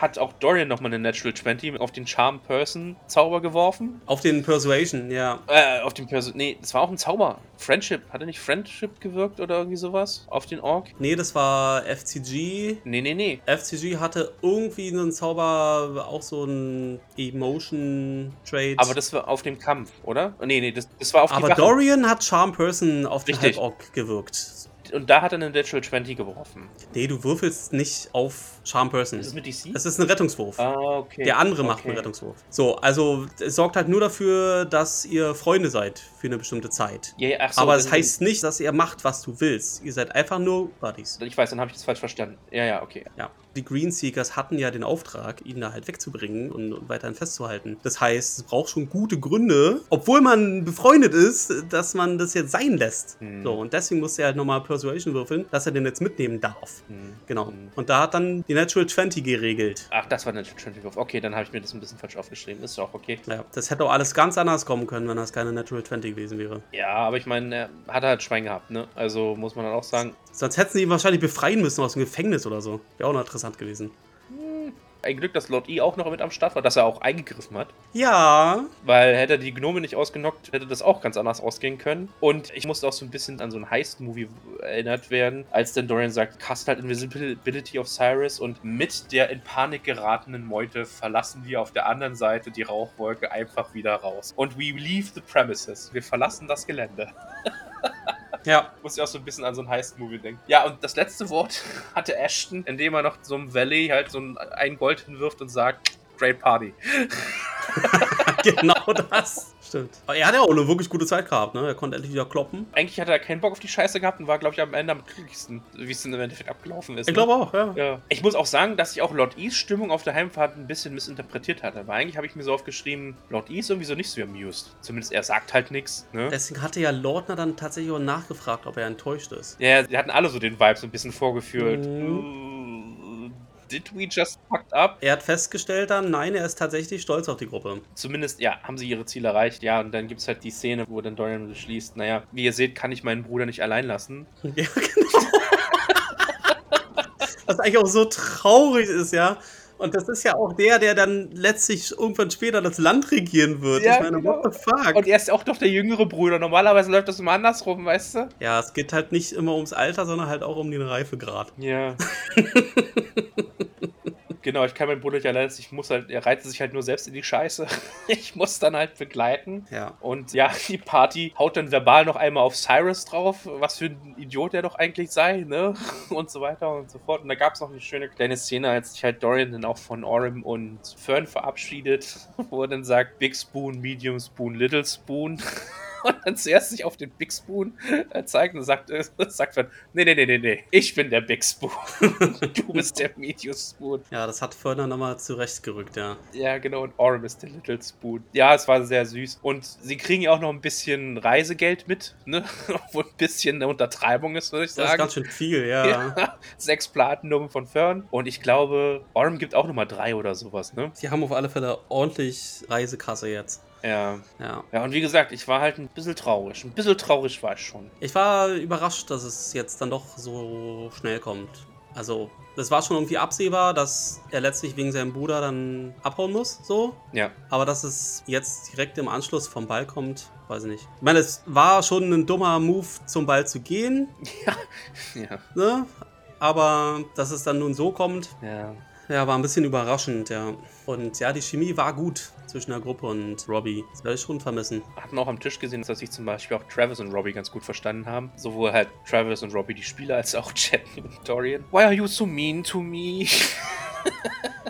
[SPEAKER 2] hat auch Dorian nochmal eine Natural 20 auf den Charm Person Zauber geworfen.
[SPEAKER 1] auf den Persuasion, ja.
[SPEAKER 2] Äh, auf den Person. Nee, das war auch ein Zauber. Friendship. Hat er nicht Friendship gewirkt oder irgendwie sowas? Auf den Ork?
[SPEAKER 1] Nee, das war FCG.
[SPEAKER 2] Nee, nee, nee.
[SPEAKER 1] FCG hatte irgendwie einen Zauber, auch so ein Emotion Trade.
[SPEAKER 2] Aber das war auf dem Kampf, oder? Nee, nee, das, das war auf die
[SPEAKER 1] Aber. Dorian hat Charm Person auf den. Halborg gewirkt.
[SPEAKER 2] Und da hat er eine Natural 20 geworfen.
[SPEAKER 1] Nee, du würfelst nicht auf Charm Person.
[SPEAKER 2] Ist es mit DC?
[SPEAKER 1] Das ist ein Rettungswurf.
[SPEAKER 2] ah, okay.
[SPEAKER 1] Der andere macht
[SPEAKER 2] okay.
[SPEAKER 1] einen Rettungswurf. So, also es sorgt halt nur dafür, dass ihr Freunde seid für eine bestimmte Zeit.
[SPEAKER 2] Ja, ach so,
[SPEAKER 1] Aber es
[SPEAKER 2] dann-
[SPEAKER 1] heißt nicht, dass ihr macht, was du willst. Ihr seid einfach nur Buddies.
[SPEAKER 2] Ich weiß, dann habe ich das falsch verstanden. Ja, ja, okay.
[SPEAKER 1] Ja. Die Greenseekers hatten ja den Auftrag, ihn da halt wegzubringen und, und weiterhin festzuhalten. Das heißt, es braucht schon gute Gründe, obwohl man befreundet ist, dass man das jetzt sein lässt.
[SPEAKER 2] Hm.
[SPEAKER 1] So, und deswegen musste er halt nochmal Persuasion würfeln, dass er den jetzt mitnehmen darf.
[SPEAKER 2] Hm.
[SPEAKER 1] Genau.
[SPEAKER 2] Hm.
[SPEAKER 1] Und da hat dann die Natural 20 geregelt.
[SPEAKER 2] Ach, das war Natural 20 Wurf. Okay, dann habe ich mir das ein bisschen falsch aufgeschrieben. Ist auch okay.
[SPEAKER 1] Ja, das hätte auch alles ganz anders kommen können, wenn das keine Natural 20 gewesen wäre.
[SPEAKER 2] Ja, aber ich meine, er hat halt Schwein gehabt, ne? Also muss man dann auch sagen,
[SPEAKER 1] Sonst hätten sie ihn wahrscheinlich befreien müssen aus dem Gefängnis oder so. Wäre auch noch interessant gewesen.
[SPEAKER 2] Ein Glück, dass Lord E auch noch mit am Start war, dass er auch eingegriffen hat.
[SPEAKER 1] Ja,
[SPEAKER 2] Weil hätte er die Gnome nicht ausgenockt, hätte das auch ganz anders ausgehen können. Und ich musste auch so ein bisschen an so ein Heist-Movie erinnert werden, als dann Dorian sagt, cast halt Invisibility of Cyrus und mit der in Panik geratenen Meute verlassen wir auf der anderen Seite die Rauchwolke einfach wieder raus. Und we leave the premises. Wir verlassen das Gelände.
[SPEAKER 1] ja.
[SPEAKER 2] Muss ich auch so ein bisschen an so ein Heist-Movie denken. Ja, und das letzte Wort hatte Ashton, indem er noch so einem Valley halt so ein, ein Gold hinwirft und sagt, Great Party.
[SPEAKER 1] genau das. Stimmt. Aber er hat ja auch eine wirklich gute Zeit gehabt, ne? Er konnte endlich wieder kloppen.
[SPEAKER 2] Eigentlich hat er keinen Bock auf die Scheiße gehabt und war, glaube ich, am Ende am glücklichsten, wie es dann im Endeffekt abgelaufen ist.
[SPEAKER 1] Ich
[SPEAKER 2] ne?
[SPEAKER 1] glaube auch, ja.
[SPEAKER 2] Ja. Ich muss auch sagen, dass ich auch Lord E's Stimmung auf der Heimfahrt ein bisschen missinterpretiert hatte. Weil eigentlich habe ich mir so aufgeschrieben, Lord E ist irgendwie so nicht so amused. Zumindest er sagt halt nichts. Ne?
[SPEAKER 1] Deswegen hatte ja Lordner dann tatsächlich auch nachgefragt, ob er enttäuscht ist.
[SPEAKER 2] Ja, die hatten alle so den Vibe so ein bisschen vorgefühlt. Uh, Did we just fucked up?
[SPEAKER 1] Er hat festgestellt dann, nein, er ist tatsächlich stolz auf die Gruppe.
[SPEAKER 2] Zumindest, ja, haben sie ihre Ziele erreicht. Ja, und dann gibt es halt die Szene, wo dann Dorian beschließt, naja, wie ihr seht, kann ich meinen Bruder nicht allein lassen.
[SPEAKER 1] Ja, genau. Was eigentlich auch so traurig ist, ja. Und das ist ja auch der, der dann letztlich irgendwann später das Land regieren wird.
[SPEAKER 2] Ja,
[SPEAKER 1] ich meine,
[SPEAKER 2] genau.
[SPEAKER 1] what the fuck?
[SPEAKER 2] Und er ist auch doch der jüngere Bruder. Normalerweise läuft das immer andersrum, weißt du?
[SPEAKER 1] ja, es geht halt nicht immer ums Alter, sondern halt auch um den Reifegrad.
[SPEAKER 2] Ja. genau, ich kann meinen Bruder nicht allein. Ich muss halt, er reitet sich halt nur selbst in die Scheiße. Ich muss dann halt begleiten.
[SPEAKER 1] Ja.
[SPEAKER 2] Und ja, die Party haut dann verbal noch einmal auf Cyrus drauf, was für ein Idiot er doch eigentlich sei, ne? Und so weiter und so fort. Und da gab es noch eine schöne kleine Szene, als sich halt Dorian dann auch von Orem und Fern verabschiedet, wo er dann sagt, Big Spoon, Medium Spoon, Little Spoon. Und dann zuerst sich auf den Big Spoon äh, zeigt und sagt, äh, sagt Fern, nee, nee, nee, nee, nee, ich bin der Big Spoon. du bist der Medium Spoon.
[SPEAKER 1] Ja, das hat Förder nochmal zurechtgerückt, ja.
[SPEAKER 2] Ja, genau, und Orem ist der Little Spoon. Ja, es war sehr süß. Und sie kriegen ja auch noch ein bisschen Reisegeld mit, ne? Obwohl ein bisschen eine Untertreibung ist, würde ich
[SPEAKER 1] Das ist
[SPEAKER 2] sagen.
[SPEAKER 1] ganz schön viel, ja.
[SPEAKER 2] Ja, sechs Platinum von Fern. Und ich glaube, Orem gibt auch nochmal drei oder sowas, ne?
[SPEAKER 1] Die haben auf alle Fälle ordentlich Reisekasse jetzt.
[SPEAKER 2] Ja.
[SPEAKER 1] Ja.
[SPEAKER 2] Ja, und wie gesagt, ich war halt ein bisschen traurig. Ein bisschen traurig war ich schon.
[SPEAKER 1] Ich war überrascht, dass es jetzt dann doch so schnell kommt. Also, es war schon irgendwie absehbar, dass er letztlich wegen seinem Bruder dann abhauen muss, so.
[SPEAKER 2] Ja.
[SPEAKER 1] Aber dass es jetzt direkt im Anschluss vom Ball kommt, weiß ich nicht. Ich meine, es war schon ein dummer Move, zum Ball zu gehen,
[SPEAKER 2] Ja.
[SPEAKER 1] ne? Aber dass es dann nun so kommt,
[SPEAKER 2] Ja.
[SPEAKER 1] Ja, war ein bisschen überraschend, ja. Und ja, die Chemie war gut zwischen der Gruppe und Robbie. Das werde ich schon vermissen.
[SPEAKER 2] Hatten auch am Tisch gesehen, dass sich zum Beispiel auch Travis und Robbie ganz gut verstanden haben. Sowohl halt Travis und Robbie die Spieler, als auch Chet und Dorian. Why are you so mean to me?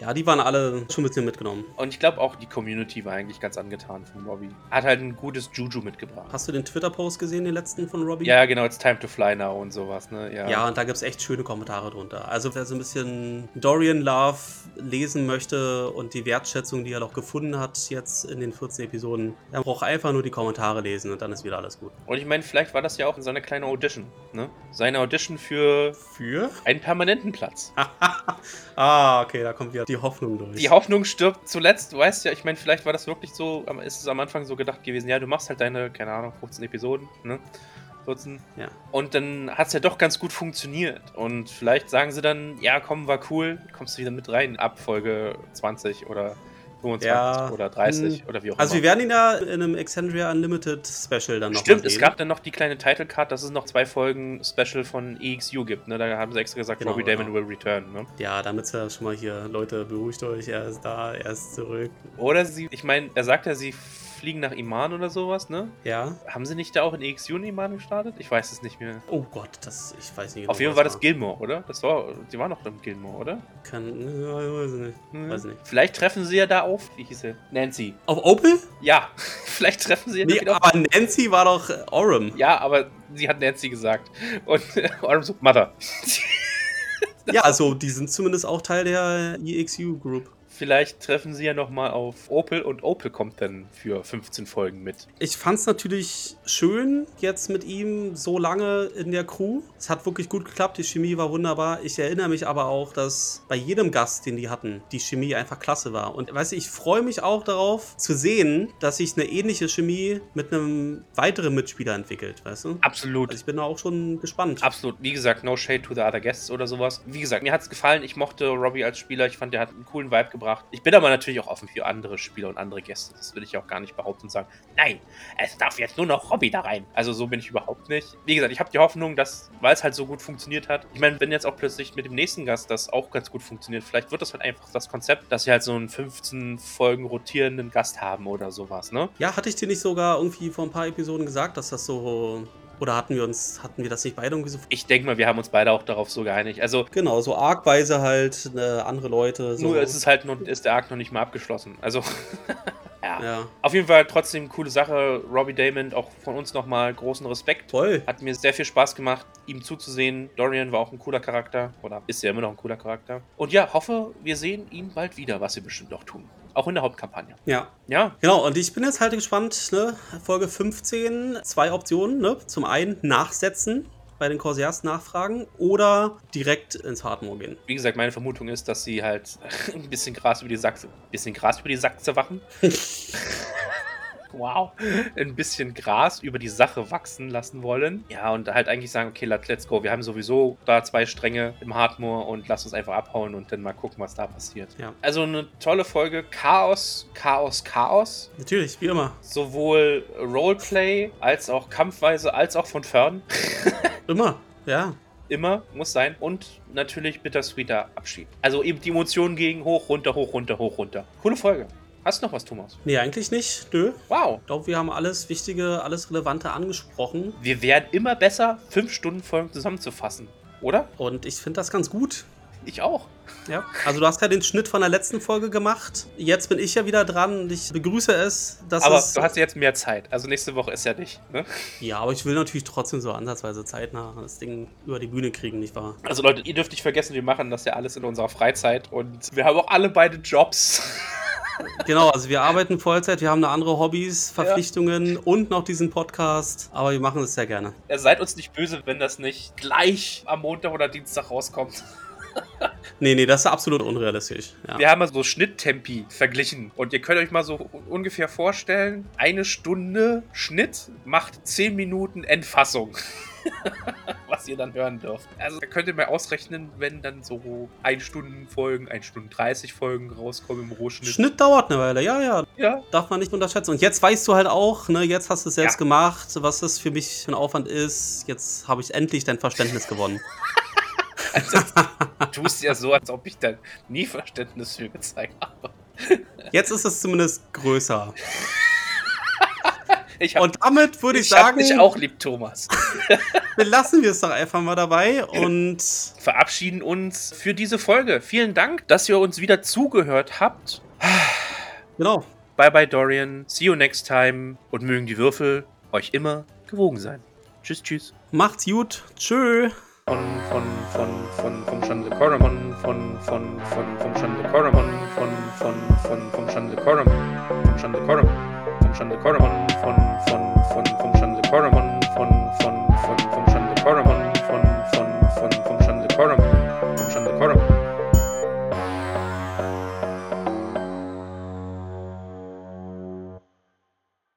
[SPEAKER 1] Ja, die waren alle schon ein bisschen mitgenommen.
[SPEAKER 2] Und ich glaube auch die Community war eigentlich ganz angetan von Robbie. Hat halt ein gutes Juju mitgebracht.
[SPEAKER 1] Hast du den Twitter-Post gesehen, den letzten von Robbie?
[SPEAKER 2] Ja, genau, it's time to fly now und sowas, ne? Ja.
[SPEAKER 1] Ja, und da gibt es echt schöne Kommentare drunter. Also wer so ein bisschen Dorian Love lesen möchte und die Wertschätzung, die er noch gefunden hat jetzt in den 14 Episoden, der braucht einfach nur die Kommentare lesen und dann ist wieder alles gut.
[SPEAKER 2] Und ich meine, vielleicht war das ja auch seine kleine Audition, ne? Seine Audition für
[SPEAKER 1] Für?
[SPEAKER 2] einen permanenten Platz.
[SPEAKER 1] ah, okay, da kommt wieder die Hoffnung durch.
[SPEAKER 2] Die Hoffnung stirbt zuletzt, du weißt ja, ich meine, vielleicht war das wirklich so, ist es am Anfang so gedacht gewesen, ja, du machst halt deine, keine Ahnung, 15 Episoden, ne? 14.
[SPEAKER 1] Ja.
[SPEAKER 2] Und dann hat es ja doch ganz gut funktioniert. Und vielleicht sagen sie dann, ja, komm, war cool, kommst du wieder mit rein ab Folge 20 oder 25
[SPEAKER 1] Ja,
[SPEAKER 2] oder 30
[SPEAKER 1] hm.
[SPEAKER 2] oder wie auch
[SPEAKER 1] Also wir
[SPEAKER 2] immer.
[SPEAKER 1] werden ihn ja in einem Exandria Unlimited Special dann noch
[SPEAKER 2] Stimmt, es gab dann noch die kleine Title Card, dass es noch zwei Folgen Special von EXU gibt. Ne? Da haben sie extra gesagt,
[SPEAKER 1] Genau,
[SPEAKER 2] Robbie Damon
[SPEAKER 1] genau.
[SPEAKER 2] will return. Ne?
[SPEAKER 1] Ja, damit ja schon mal hier, Leute, beruhigt euch, er ist da, er ist zurück.
[SPEAKER 2] Oder sie, ich meine, er sagt ja, sie fliegen nach Iman oder sowas, ne?
[SPEAKER 1] Ja.
[SPEAKER 2] Haben sie nicht da auch in EXU in Iman gestartet? Ich weiß es nicht mehr.
[SPEAKER 1] Oh Gott, das, ich weiß nicht genau.
[SPEAKER 2] Auf jeden Fall war das Gilmore, oder? Das war, die war noch im Gilmore, oder?
[SPEAKER 1] Kann, ich weiß nicht.
[SPEAKER 2] Hm.
[SPEAKER 1] Weiß nicht.
[SPEAKER 2] Vielleicht treffen sie ja da auf. Wie hieß sie? Nancy.
[SPEAKER 1] Auf Opel?
[SPEAKER 2] Ja, vielleicht treffen sie ja da
[SPEAKER 1] Nee,
[SPEAKER 2] wieder auf.
[SPEAKER 1] aber Nancy war doch äh, Orem.
[SPEAKER 2] Ja, aber sie hat Nancy gesagt. Und Orm so, Mother.
[SPEAKER 1] Ja, also die sind zumindest auch Teil der EXU Group.
[SPEAKER 2] Vielleicht treffen sie ja nochmal auf Opel und Opel kommt dann für 15 Folgen mit.
[SPEAKER 1] Ich fand es natürlich schön jetzt mit ihm so lange in der Crew. Es hat wirklich gut geklappt, die Chemie war wunderbar. Ich erinnere mich aber auch, dass bei jedem Gast, den die hatten, die Chemie einfach klasse war. Und weißt du, ich freue mich auch darauf zu sehen, dass sich eine ähnliche Chemie mit einem weiteren Mitspieler entwickelt, weißt du?
[SPEAKER 2] Absolut.
[SPEAKER 1] Also ich bin da auch schon gespannt.
[SPEAKER 2] Absolut. Wie gesagt, no shade to the other guests oder sowas. Wie gesagt, mir hat es gefallen. Ich mochte Robbie als Spieler. Ich fand, der hat einen coolen Vibe gebracht. Ich bin aber natürlich auch offen für andere Spieler und andere Gäste. Das will ich auch gar nicht behaupten und sagen, nein, es darf jetzt nur noch Robbie da rein. Also so bin ich überhaupt nicht. Wie gesagt, ich habe die Hoffnung, dass, weil es halt so gut funktioniert hat, ich meine, wenn jetzt auch plötzlich mit dem nächsten Gast das auch ganz gut funktioniert, vielleicht wird das halt einfach das Konzept, dass sie halt so einen 15 Folgen rotierenden Gast haben oder sowas, ne?
[SPEAKER 1] Ja, hatte ich dir nicht sogar irgendwie vor ein paar Episoden gesagt, dass das so. Oder hatten wir uns, hatten wir das nicht beide irgendwie so.
[SPEAKER 2] Ich denke mal, wir haben uns beide auch darauf so geeinigt. Also,
[SPEAKER 1] Genau, so argweise halt äh, andere Leute. So.
[SPEAKER 2] nur ist es halt noch, ist der Arc noch nicht mal abgeschlossen. Also, ja.
[SPEAKER 1] Ja,
[SPEAKER 2] Auf jeden Fall trotzdem coole Sache. Robbie Damon, auch von uns nochmal großen Respekt.
[SPEAKER 1] toll.
[SPEAKER 2] Hat mir sehr viel Spaß gemacht, ihm zuzusehen. Dorian war auch ein cooler Charakter. Oder ist ja immer noch ein cooler Charakter. Und ja, hoffe, wir sehen ihn bald wieder, was wir bestimmt auch tun. Auch in der Hauptkampagne.
[SPEAKER 1] Ja,
[SPEAKER 2] Ja,
[SPEAKER 1] Genau, und ich bin jetzt halt gespannt, ne? Folge 15, zwei Optionen, ne? Zum einen nachsetzen, bei den Corsairs nachfragen oder direkt ins Hardmore gehen.
[SPEAKER 2] wie gesagt, meine Vermutung ist, dass sie halt ein bisschen Gras über die Sachse, bisschen Gras über die Sachse wachen. wow. Ein bisschen Gras über die Sache wachsen lassen wollen. Ja, und halt eigentlich sagen, okay, let- let's go. Wir haben sowieso da zwei Stränge im Hardmoor und lass uns einfach abhauen und dann mal gucken, was da passiert.
[SPEAKER 1] Ja.
[SPEAKER 2] Also eine tolle Folge. Chaos, Chaos, Chaos.
[SPEAKER 1] Natürlich, wie immer.
[SPEAKER 2] Sowohl Roleplay als auch Kampfweise als auch von Fern.
[SPEAKER 1] Immer, ja.
[SPEAKER 2] Immer muss sein. Und natürlich bittersweeter Abschied. Also eben die Emotionen gegen hoch, runter, hoch, runter, hoch, runter. Coole Folge. Hast du noch was, Thomas?
[SPEAKER 1] Nee, eigentlich nicht. Nö.
[SPEAKER 2] Wow.
[SPEAKER 1] Ich glaube, wir haben alles Wichtige, alles Relevante angesprochen.
[SPEAKER 2] Wir werden immer besser, fünf Stunden Folgen zusammenzufassen. Oder?
[SPEAKER 1] Und ich finde das ganz gut.
[SPEAKER 2] Ich auch.
[SPEAKER 1] Ja. Also du hast ja den Schnitt von der letzten Folge gemacht. Jetzt bin ich ja wieder dran und ich begrüße es, dass
[SPEAKER 2] Aber
[SPEAKER 1] es.
[SPEAKER 2] du hast ja jetzt mehr Zeit. Also nächste Woche ist ja nicht. Ne?
[SPEAKER 1] ja, aber ich will natürlich trotzdem so ansatzweise zeitnah das Ding über die Bühne kriegen, nicht wahr?
[SPEAKER 2] Also Leute, ihr dürft nicht vergessen, wir machen das ja alles in unserer Freizeit. Und wir haben auch alle beide Jobs.
[SPEAKER 1] Genau, also wir arbeiten Vollzeit, wir haben eine andere Hobbys, Verpflichtungen und noch diesen Podcast, aber wir machen es sehr gerne.
[SPEAKER 2] Ihr seid uns nicht böse, wenn das nicht gleich am Montag oder Dienstag rauskommt.
[SPEAKER 1] Nee, nee, das ist absolut unrealistisch. Ja.
[SPEAKER 2] Wir haben mal so Schnitttempi verglichen. Und ihr könnt euch mal so ungefähr vorstellen, eine Stunde Schnitt macht 10 Minuten Endfassung. Was ihr dann hören dürft. Also da könnt ihr mal ausrechnen, wenn dann so 1 Stunden Folgen, 1 Stunden 30 Folgen rauskommen im Rohschnitt.
[SPEAKER 1] Schnitt dauert eine Weile, ja, ja,
[SPEAKER 2] Ja,
[SPEAKER 1] darf man nicht unterschätzen. Und jetzt weißt du halt auch, ne, jetzt hast du es selbst
[SPEAKER 2] Ja.
[SPEAKER 1] gemacht, was das für mich für ein Aufwand ist. Jetzt habe ich endlich dein Verständnis gewonnen.
[SPEAKER 2] du tust ja so, als ob ich da nie Verständnis für gezeigt habe.
[SPEAKER 1] Jetzt ist es zumindest größer.
[SPEAKER 2] Ich hab,
[SPEAKER 1] Und damit würde ich,
[SPEAKER 2] ich
[SPEAKER 1] sagen,
[SPEAKER 2] dich auch lieb, Thomas.
[SPEAKER 1] belassen wir es doch einfach mal dabei und
[SPEAKER 2] verabschieden uns für diese Folge. Vielen Dank, dass ihr uns wieder zugehört habt.
[SPEAKER 1] genau.
[SPEAKER 2] Bye bye Dorian, see you next time und mögen die Würfel euch immer gewogen sein. Tschüss, tschüss.
[SPEAKER 1] Macht's gut. Tschö.
[SPEAKER 2] Von, von, von, von, vom Schande Koromon, von, von, von, vom Schande Koromon, von, von, von, vom Schande Koromon, vom Schande Koromon, vom Schande Koromon.